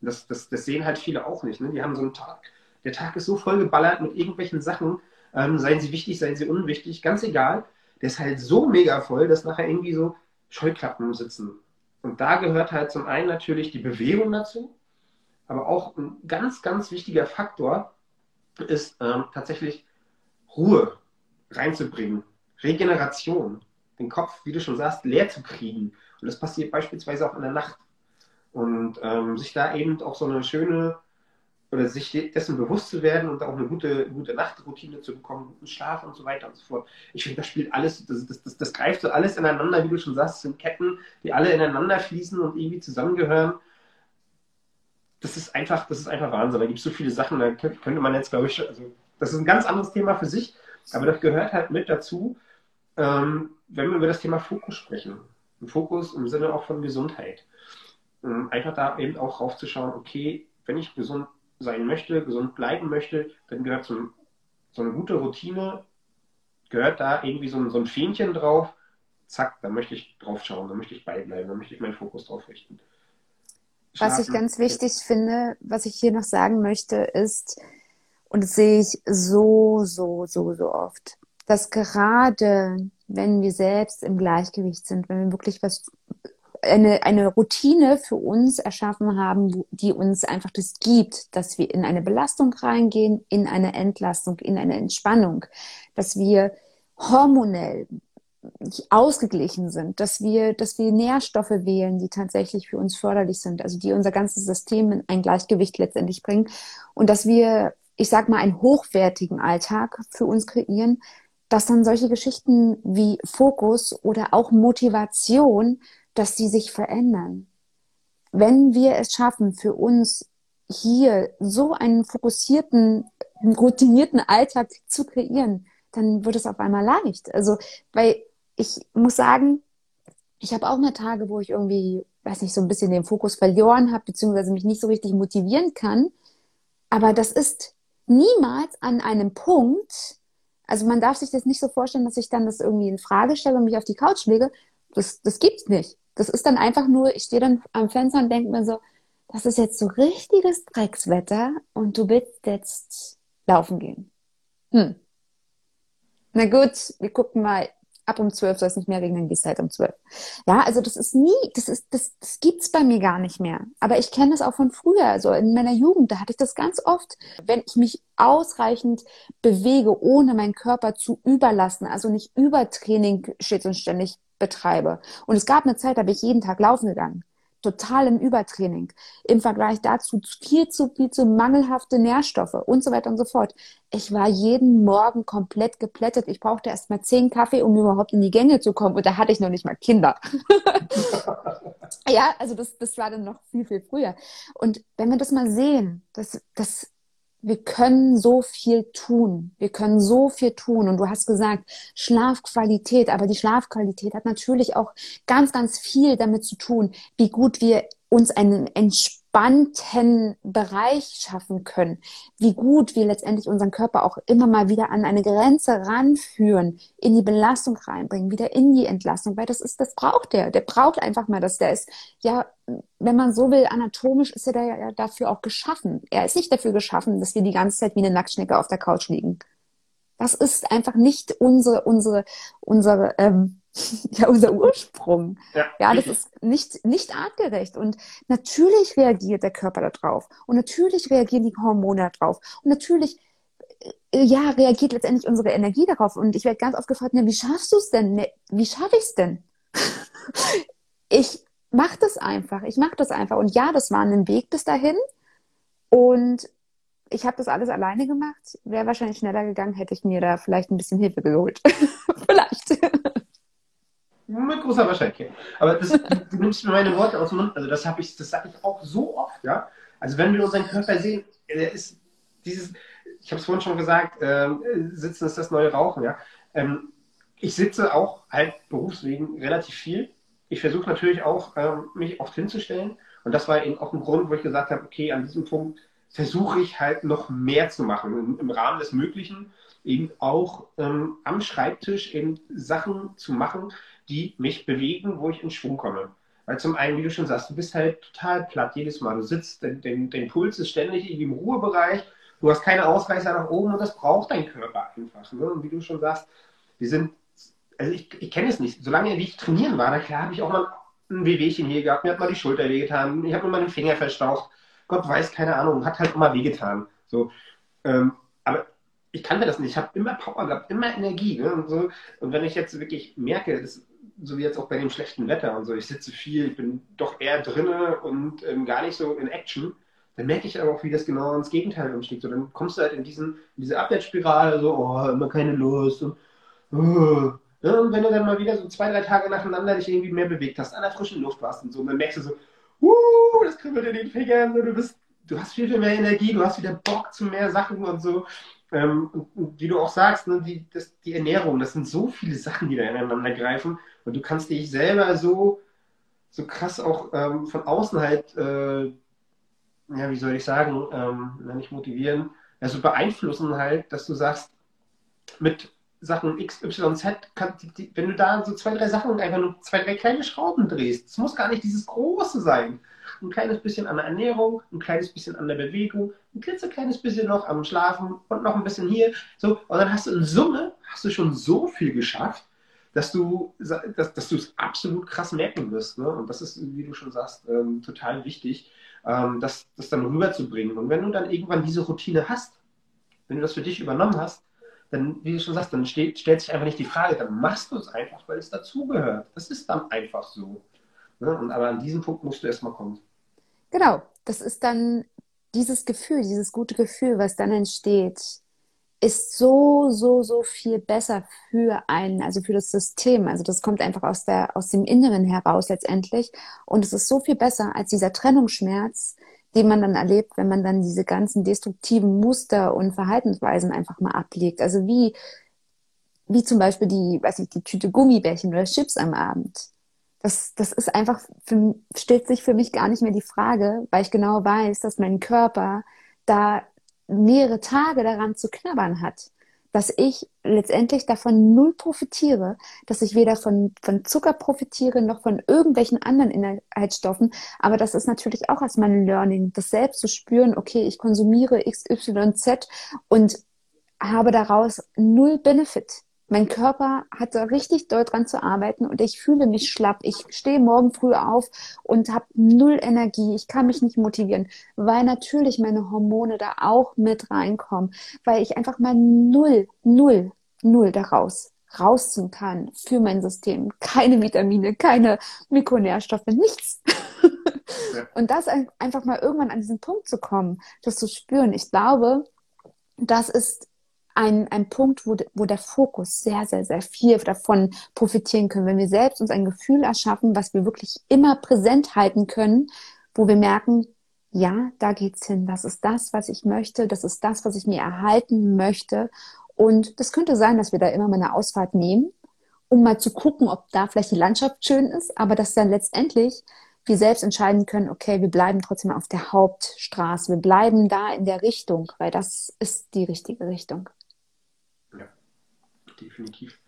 Das, das, das sehen halt viele auch nicht. Ne? Die haben so einen Tag, der Tag ist so voll geballert mit irgendwelchen Sachen, ähm, seien sie wichtig, seien sie unwichtig, ganz egal. Der ist halt so mega voll, dass nachher irgendwie so Scheuklappen sitzen. Und da gehört halt zum einen natürlich die Bewegung dazu, aber auch ein ganz, ganz wichtiger Faktor ist ähm, tatsächlich Ruhe reinzubringen, Regeneration, den Kopf, wie du schon sagst, leer zu kriegen. Und das passiert beispielsweise auch in der Nacht. Und ähm, sich da eben auch so eine schöne oder sich dessen bewusst zu werden und auch eine gute, gute Nachtroutine zu bekommen, guten Schlaf und so weiter und so fort. Ich finde, das spielt alles, das, das, das, das greift so alles ineinander, wie du schon sagst, sind Ketten, die alle ineinander fließen und irgendwie zusammengehören. Das ist einfach, das ist einfach Wahnsinn. Da gibt es so viele Sachen, da könnte man jetzt, glaube ich, also das ist ein ganz anderes Thema für sich, aber das gehört halt mit dazu, ähm, wenn wir über das Thema Fokus sprechen. Ein Fokus im Sinne auch von Gesundheit. Ähm, einfach da eben auch raufzuschauen, okay, wenn ich gesund sein möchte, gesund bleiben möchte, dann gehört zum, so eine gute Routine, gehört da irgendwie so ein, so ein Fähnchen drauf, zack, da möchte ich drauf schauen, da möchte ich beibleiben, da möchte ich meinen Fokus drauf richten. Schlafen. Was ich ganz wichtig finde, was ich hier noch sagen möchte, ist, und das sehe ich so, so, so, so oft, dass gerade wenn wir selbst im Gleichgewicht sind, wenn wir wirklich was eine, eine Routine für uns erschaffen haben, die uns einfach das gibt, dass wir in eine Belastung reingehen, in eine Entlastung, in eine Entspannung, dass wir hormonell ausgeglichen sind, dass wir, dass wir Nährstoffe wählen, die tatsächlich für uns förderlich sind, also die unser ganzes System in ein Gleichgewicht letztendlich bringen und dass wir, ich sag mal, einen hochwertigen Alltag für uns kreieren, dass dann solche Geschichten wie Fokus oder auch Motivation dass sie sich verändern. Wenn wir es schaffen, für uns hier so einen fokussierten, routinierten Alltag zu kreieren, dann wird es auf einmal leicht. Also, weil ich muss sagen, ich habe auch mal Tage, wo ich irgendwie, weiß nicht, so ein bisschen den Fokus verloren habe, beziehungsweise mich nicht so richtig motivieren kann. Aber das ist niemals an einem Punkt, also man darf sich das nicht so vorstellen, dass ich dann das irgendwie in Frage stelle und mich auf die Couch lege. Das, das gibt's nicht. Das ist dann einfach nur, ich stehe dann am Fenster und denke mir so, das ist jetzt so richtiges Dreckswetter und du willst jetzt laufen gehen. Hm. Na gut, wir gucken mal, ab um zwölf soll es nicht mehr regnen, gehst halt um zwölf. Ja, also das ist nie, das ist, das, das gibt's bei mir gar nicht mehr. Aber ich kenne es auch von früher, also in meiner Jugend, da hatte ich das ganz oft. Wenn ich mich ausreichend bewege, ohne meinen Körper zu überlassen, also nicht Übertraining stets und ständig betreibe. Und es gab eine Zeit, da bin ich jeden Tag laufen gegangen. Total im Übertraining. Im Vergleich dazu viel zu viel zu mangelhafte Nährstoffe und so weiter und so fort. Ich war jeden Morgen komplett geplättet. Ich brauchte erst mal zehn Kaffee, um überhaupt in die Gänge zu kommen. Und da hatte ich noch nicht mal Kinder. ja, also das, das war dann noch viel, viel früher. Und wenn wir das mal sehen, das, das wir können so viel tun. Wir können so viel tun. Und du hast gesagt, Schlafqualität. Aber die Schlafqualität hat natürlich auch ganz, ganz viel damit zu tun, wie gut wir uns einen entspannten Bereich schaffen können, wie gut wir letztendlich unseren Körper auch immer mal wieder an eine Grenze ranführen, in die Belastung reinbringen, wieder in die Entlastung, weil das ist, das braucht der. Der braucht einfach mal das. Der ist, ja, wenn man so will, anatomisch ist er da ja dafür auch geschaffen. Er ist nicht dafür geschaffen, dass wir die ganze Zeit wie eine Nacktschnecke auf der Couch liegen. Das ist einfach nicht unsere, unsere, unsere, ähm, ja unser Ursprung. Ja, ja das ist nicht, nicht artgerecht. Und natürlich reagiert der Körper darauf. Und natürlich reagieren die Hormone darauf. Und natürlich, äh, ja, reagiert letztendlich unsere Energie darauf. Und ich werde ganz oft gefragt, ne, wie schaffst du es denn? Ne, wie schaffe ich es denn? ich mache das einfach. Ich mache das einfach. Und ja, das war ein Weg bis dahin. Und ich habe das alles alleine gemacht. Wäre wahrscheinlich schneller gegangen, hätte ich mir da vielleicht ein bisschen Hilfe geholt. vielleicht. Mit großer Wahrscheinlichkeit. Aber das, du nimmst mir meine Worte aus dem Mund. Also das habe ich, das sage ich auch so oft, ja. Also wenn wir unseren Körper sehen, der ist dieses, ich habe es vorhin schon gesagt, äh, Sitzen ist das neue Rauchen, ja. Ähm, ich sitze auch halt berufswegen relativ viel. Ich versuche natürlich auch, ähm, mich oft hinzustellen. Und das war eben auch ein Grund, wo ich gesagt habe, okay, an diesem Punkt versuche ich halt noch mehr zu machen im, im Rahmen des Möglichen eben auch ähm, am Schreibtisch eben Sachen zu machen, die mich bewegen, wo ich in Schwung komme. Weil zum einen, wie du schon sagst, du bist halt total platt jedes Mal. Du sitzt, dein, dein, dein Puls ist ständig irgendwie im Ruhebereich, du hast keine Ausreißer nach oben und das braucht dein Körper einfach. Ne? Und wie du schon sagst, wir sind, also ich, ich kenne es nicht, solange ich trainieren war, da klar habe ich auch mal ein Wehwehchen hier gehabt, mir hat mal die Schulter wehgetan, ich habe mir mal den Finger verstaucht. Gott weiß, keine Ahnung, hat halt immer wehgetan. So, ähm, aber ich kannte das nicht. Ich habe immer Power gehabt, immer Energie. Ne? Und, so. und wenn ich jetzt wirklich merke, das, so wie jetzt auch bei dem schlechten Wetter und so, ich sitze viel, ich bin doch eher drinne und ähm, gar nicht so in Action, dann merke ich aber auch, wie das genau ins Gegenteil umschlägt. So, dann kommst du halt in, diesen, in diese Abwärtsspirale, so, oh, immer keine Lust und, oh. ja, und wenn du dann mal wieder so zwei, drei Tage nacheinander dich irgendwie mehr bewegt hast, an der frischen Luft warst und so, und dann merkst du so, uh, das kribbelt in den Fingern, so, du bist, du hast viel, viel mehr Energie, du hast wieder Bock zu mehr Sachen und so. Ähm, und, wie du auch sagst, ne, die, das, die Ernährung, das sind so viele Sachen, die da ineinander greifen. Und du kannst dich selber so, so krass auch ähm, von außen halt, äh, ja, wie soll ich sagen, ähm, nicht motivieren, also beeinflussen halt, dass du sagst, mit Sachen X, Y, Z, kann, die, wenn du da so zwei, drei Sachen einfach nur zwei, drei kleine Schrauben drehst, es muss gar nicht dieses Große sein. Ein kleines bisschen an der Ernährung, ein kleines bisschen an der Bewegung, ein klitzekleines bisschen noch am Schlafen und noch ein bisschen hier. So, und dann hast du in Summe, hast du schon so viel geschafft, dass du dass, dass es absolut krass merken wirst. Ne? Und das ist, wie du schon sagst, ähm, total wichtig, ähm, das, das dann rüberzubringen. Und wenn du dann irgendwann diese Routine hast, wenn du das für dich übernommen hast, dann, wie du schon sagst, dann steht, stellt sich einfach nicht die Frage, dann machst du es einfach, weil es dazugehört. Das ist dann einfach so. Ne? Und, aber an diesem Punkt musst du erstmal kommen. Genau, das ist dann dieses Gefühl, dieses gute Gefühl, was dann entsteht, ist so, so, so viel besser für einen, also für das System. Also das kommt einfach aus, der, aus dem Inneren heraus letztendlich. Und es ist so viel besser als dieser Trennungsschmerz, den man dann erlebt, wenn man dann diese ganzen destruktiven Muster und Verhaltensweisen einfach mal ablegt. Also wie, wie zum Beispiel die, weiß ich, die Tüte Gummibärchen oder Chips am Abend. Das, das ist einfach, für, stellt sich für mich gar nicht mehr die Frage, weil ich genau weiß, dass mein Körper da mehrere Tage daran zu knabbern hat, dass ich letztendlich davon null profitiere, dass ich weder von, von Zucker profitiere noch von irgendwelchen anderen Inhaltsstoffen. Aber das ist natürlich auch als mein Learning, das selbst zu spüren, okay, ich konsumiere XYZ und habe daraus null Benefit. Mein Körper hat da richtig doll dran zu arbeiten und ich fühle mich schlapp. Ich stehe morgen früh auf und habe null Energie. Ich kann mich nicht motivieren, weil natürlich meine Hormone da auch mit reinkommen, weil ich einfach mal null, null, null daraus rausziehen kann für mein System. Keine Vitamine, keine Mikronährstoffe, nichts. Und das einfach mal irgendwann an diesen Punkt zu kommen, das zu spüren. Ich glaube, das ist ein, ein Punkt, wo, wo der Fokus sehr, sehr, sehr viel davon profitieren können, wenn wir selbst uns ein Gefühl erschaffen, was wir wirklich immer präsent halten können, wo wir merken, ja, da geht's hin. Das ist das, was ich möchte. Das ist das, was ich mir erhalten möchte. Und das könnte sein, dass wir da immer mal eine Ausfahrt nehmen, um mal zu gucken, ob da vielleicht die Landschaft schön ist, aber dass dann letztendlich wir selbst entscheiden können, okay, wir bleiben trotzdem auf der Hauptstraße, wir bleiben da in der Richtung, weil das ist die richtige Richtung definitiv.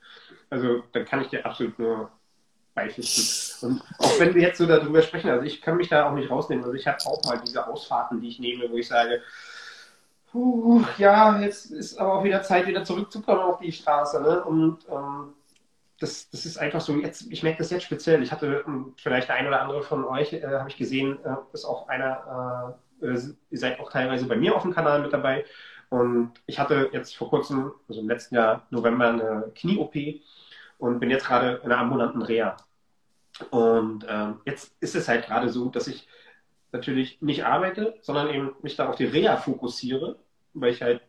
Also da kann ich dir absolut nur beipflichten. Und auch wenn wir jetzt so darüber sprechen, also ich kann mich da auch nicht rausnehmen. Also ich habe auch mal diese Ausfahrten, die ich nehme, wo ich sage, puh, ja, jetzt ist aber auch wieder Zeit, wieder zurückzukommen auf die Straße. Ne? Und ähm, das, das ist einfach so, jetzt, ich merke das jetzt speziell. Ich hatte ähm, vielleicht ein oder andere von euch, äh, habe ich gesehen, äh, ist auch einer, äh, ihr seid auch teilweise bei mir auf dem Kanal mit dabei. Und ich hatte jetzt vor kurzem, also im letzten Jahr November, eine Knie-OP und bin jetzt gerade in einer ambulanten Reha. Und äh, jetzt ist es halt gerade so, dass ich natürlich nicht arbeite, sondern eben mich da auf die Reha fokussiere, weil ich halt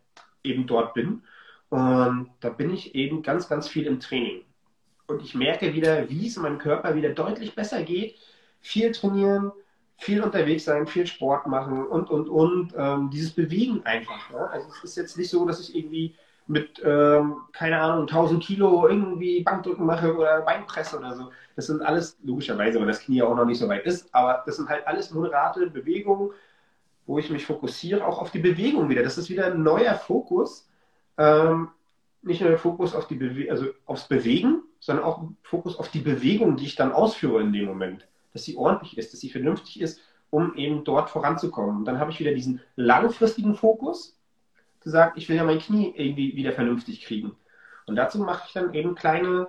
eben dort bin. Und da bin ich eben ganz, ganz viel im Training. Und ich merke wieder, wie es meinem Körper wieder deutlich besser geht. Viel trainieren, viel unterwegs sein, viel Sport machen und, und, und. Ähm, dieses Bewegen einfach. Ne? Also es ist jetzt nicht so, dass ich irgendwie mit, ähm, keine Ahnung, 1000 Kilo irgendwie Bankdrücken mache oder Beinpresse oder so. Das sind alles, logischerweise, weil das Knie auch noch nicht so weit ist, aber das sind halt alles moderate Bewegungen, wo ich mich fokussiere, auch auf die Bewegung wieder. Das ist wieder ein neuer Fokus. Ähm, nicht nur der Fokus auf die Bewe also aufs Bewegen, sondern auch Fokus auf die Bewegung, die ich dann ausführe in dem Moment dass sie ordentlich ist, dass sie vernünftig ist, um eben dort voranzukommen. Und dann habe ich wieder diesen langfristigen Fokus, zu sagen, ich will ja mein Knie irgendwie wieder vernünftig kriegen. Und dazu mache ich dann eben kleine,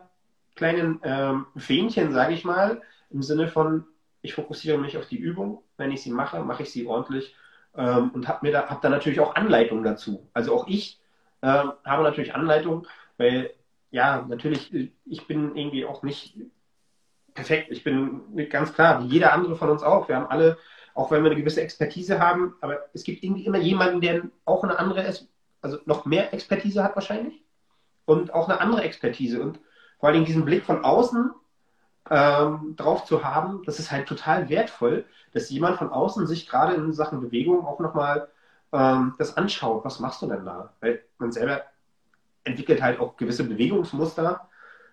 kleine ähm, Fähnchen, sage ich mal, im Sinne von, ich fokussiere mich auf die Übung. Wenn ich sie mache, mache ich sie ordentlich ähm, und habe da, hab da natürlich auch Anleitungen dazu. Also auch ich äh, habe natürlich Anleitungen, weil ja, natürlich, ich bin irgendwie auch nicht perfekt. Ich bin ganz klar, wie jeder andere von uns auch. Wir haben alle, auch wenn wir eine gewisse Expertise haben, aber es gibt irgendwie immer jemanden, der auch eine andere, also noch mehr Expertise hat wahrscheinlich und auch eine andere Expertise und vor allem diesen Blick von außen ähm, drauf zu haben, das ist halt total wertvoll, dass jemand von außen sich gerade in Sachen Bewegung auch nochmal ähm, das anschaut. Was machst du denn da? Weil man selber entwickelt halt auch gewisse Bewegungsmuster.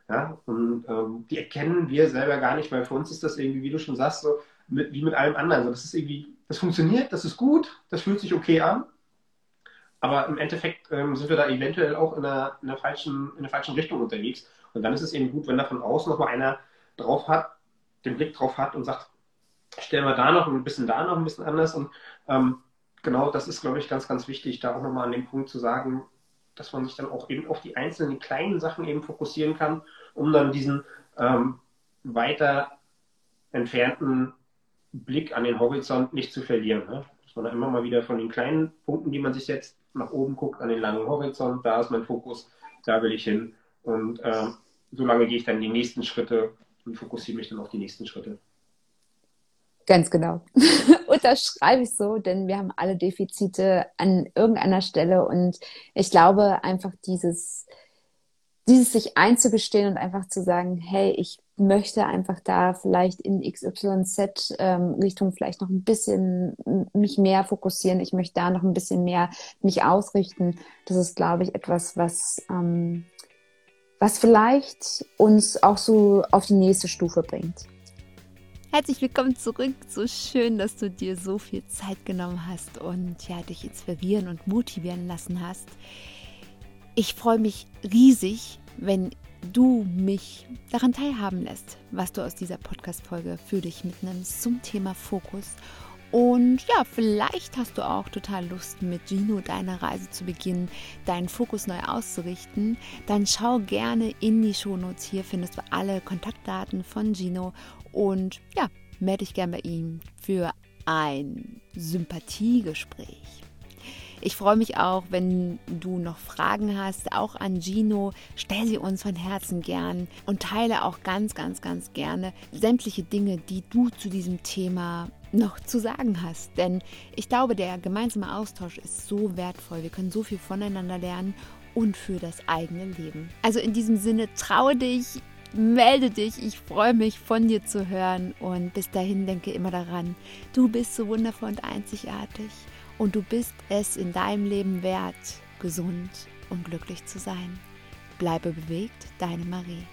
Ja, und ähm, die erkennen wir selber gar nicht, weil für uns ist das irgendwie, wie du schon sagst, so mit, wie mit allem anderen. So, das ist irgendwie, das funktioniert, das ist gut, das fühlt sich okay an. Aber im Endeffekt ähm, sind wir da eventuell auch in einer, in, einer falschen, in einer falschen Richtung unterwegs. Und dann ist es eben gut, wenn da von außen nochmal einer drauf hat, den Blick drauf hat und sagt, stellen wir da noch ein bisschen da noch ein bisschen anders. Und ähm, genau das ist, glaube ich, ganz, ganz wichtig, da auch nochmal an dem Punkt zu sagen, dass man sich dann auch eben auf die einzelnen kleinen Sachen eben fokussieren kann, um dann diesen ähm, weiter entfernten Blick an den Horizont nicht zu verlieren. Ne? Dass man da immer mal wieder von den kleinen Punkten, die man sich setzt, nach oben guckt, an den langen Horizont, da ist mein Fokus, da will ich hin. Und äh, so lange gehe ich dann die nächsten Schritte und fokussiere mich dann auf die nächsten Schritte. Ganz genau. Unterschreibe ich so, denn wir haben alle Defizite an irgendeiner Stelle und ich glaube einfach dieses, dieses sich einzugestehen und einfach zu sagen, hey, ich möchte einfach da vielleicht in XYZ ähm, Richtung vielleicht noch ein bisschen mich mehr fokussieren. Ich möchte da noch ein bisschen mehr mich ausrichten. Das ist, glaube ich, etwas, was, ähm, was vielleicht uns auch so auf die nächste Stufe bringt. Herzlich willkommen zurück. So schön, dass du dir so viel Zeit genommen hast und ja, dich inspirieren und motivieren lassen hast. Ich freue mich riesig, wenn du mich daran teilhaben lässt, was du aus dieser Podcast-Folge für dich mitnimmst zum Thema Fokus. Und ja, vielleicht hast du auch total Lust, mit Gino deine Reise zu beginnen, deinen Fokus neu auszurichten. Dann schau gerne in die Shownotes. Hier findest du alle Kontaktdaten von Gino und ja, melde dich gerne bei ihm für ein Sympathiegespräch. Ich freue mich auch, wenn du noch Fragen hast, auch an Gino. Stell sie uns von Herzen gern und teile auch ganz, ganz, ganz gerne sämtliche Dinge, die du zu diesem Thema noch zu sagen hast. Denn ich glaube, der gemeinsame Austausch ist so wertvoll. Wir können so viel voneinander lernen und für das eigene Leben. Also in diesem Sinne, traue dich, melde dich. Ich freue mich, von dir zu hören. Und bis dahin denke immer daran, du bist so wundervoll und einzigartig. Und du bist es in deinem Leben wert, gesund und glücklich zu sein. Bleibe bewegt, deine Marie.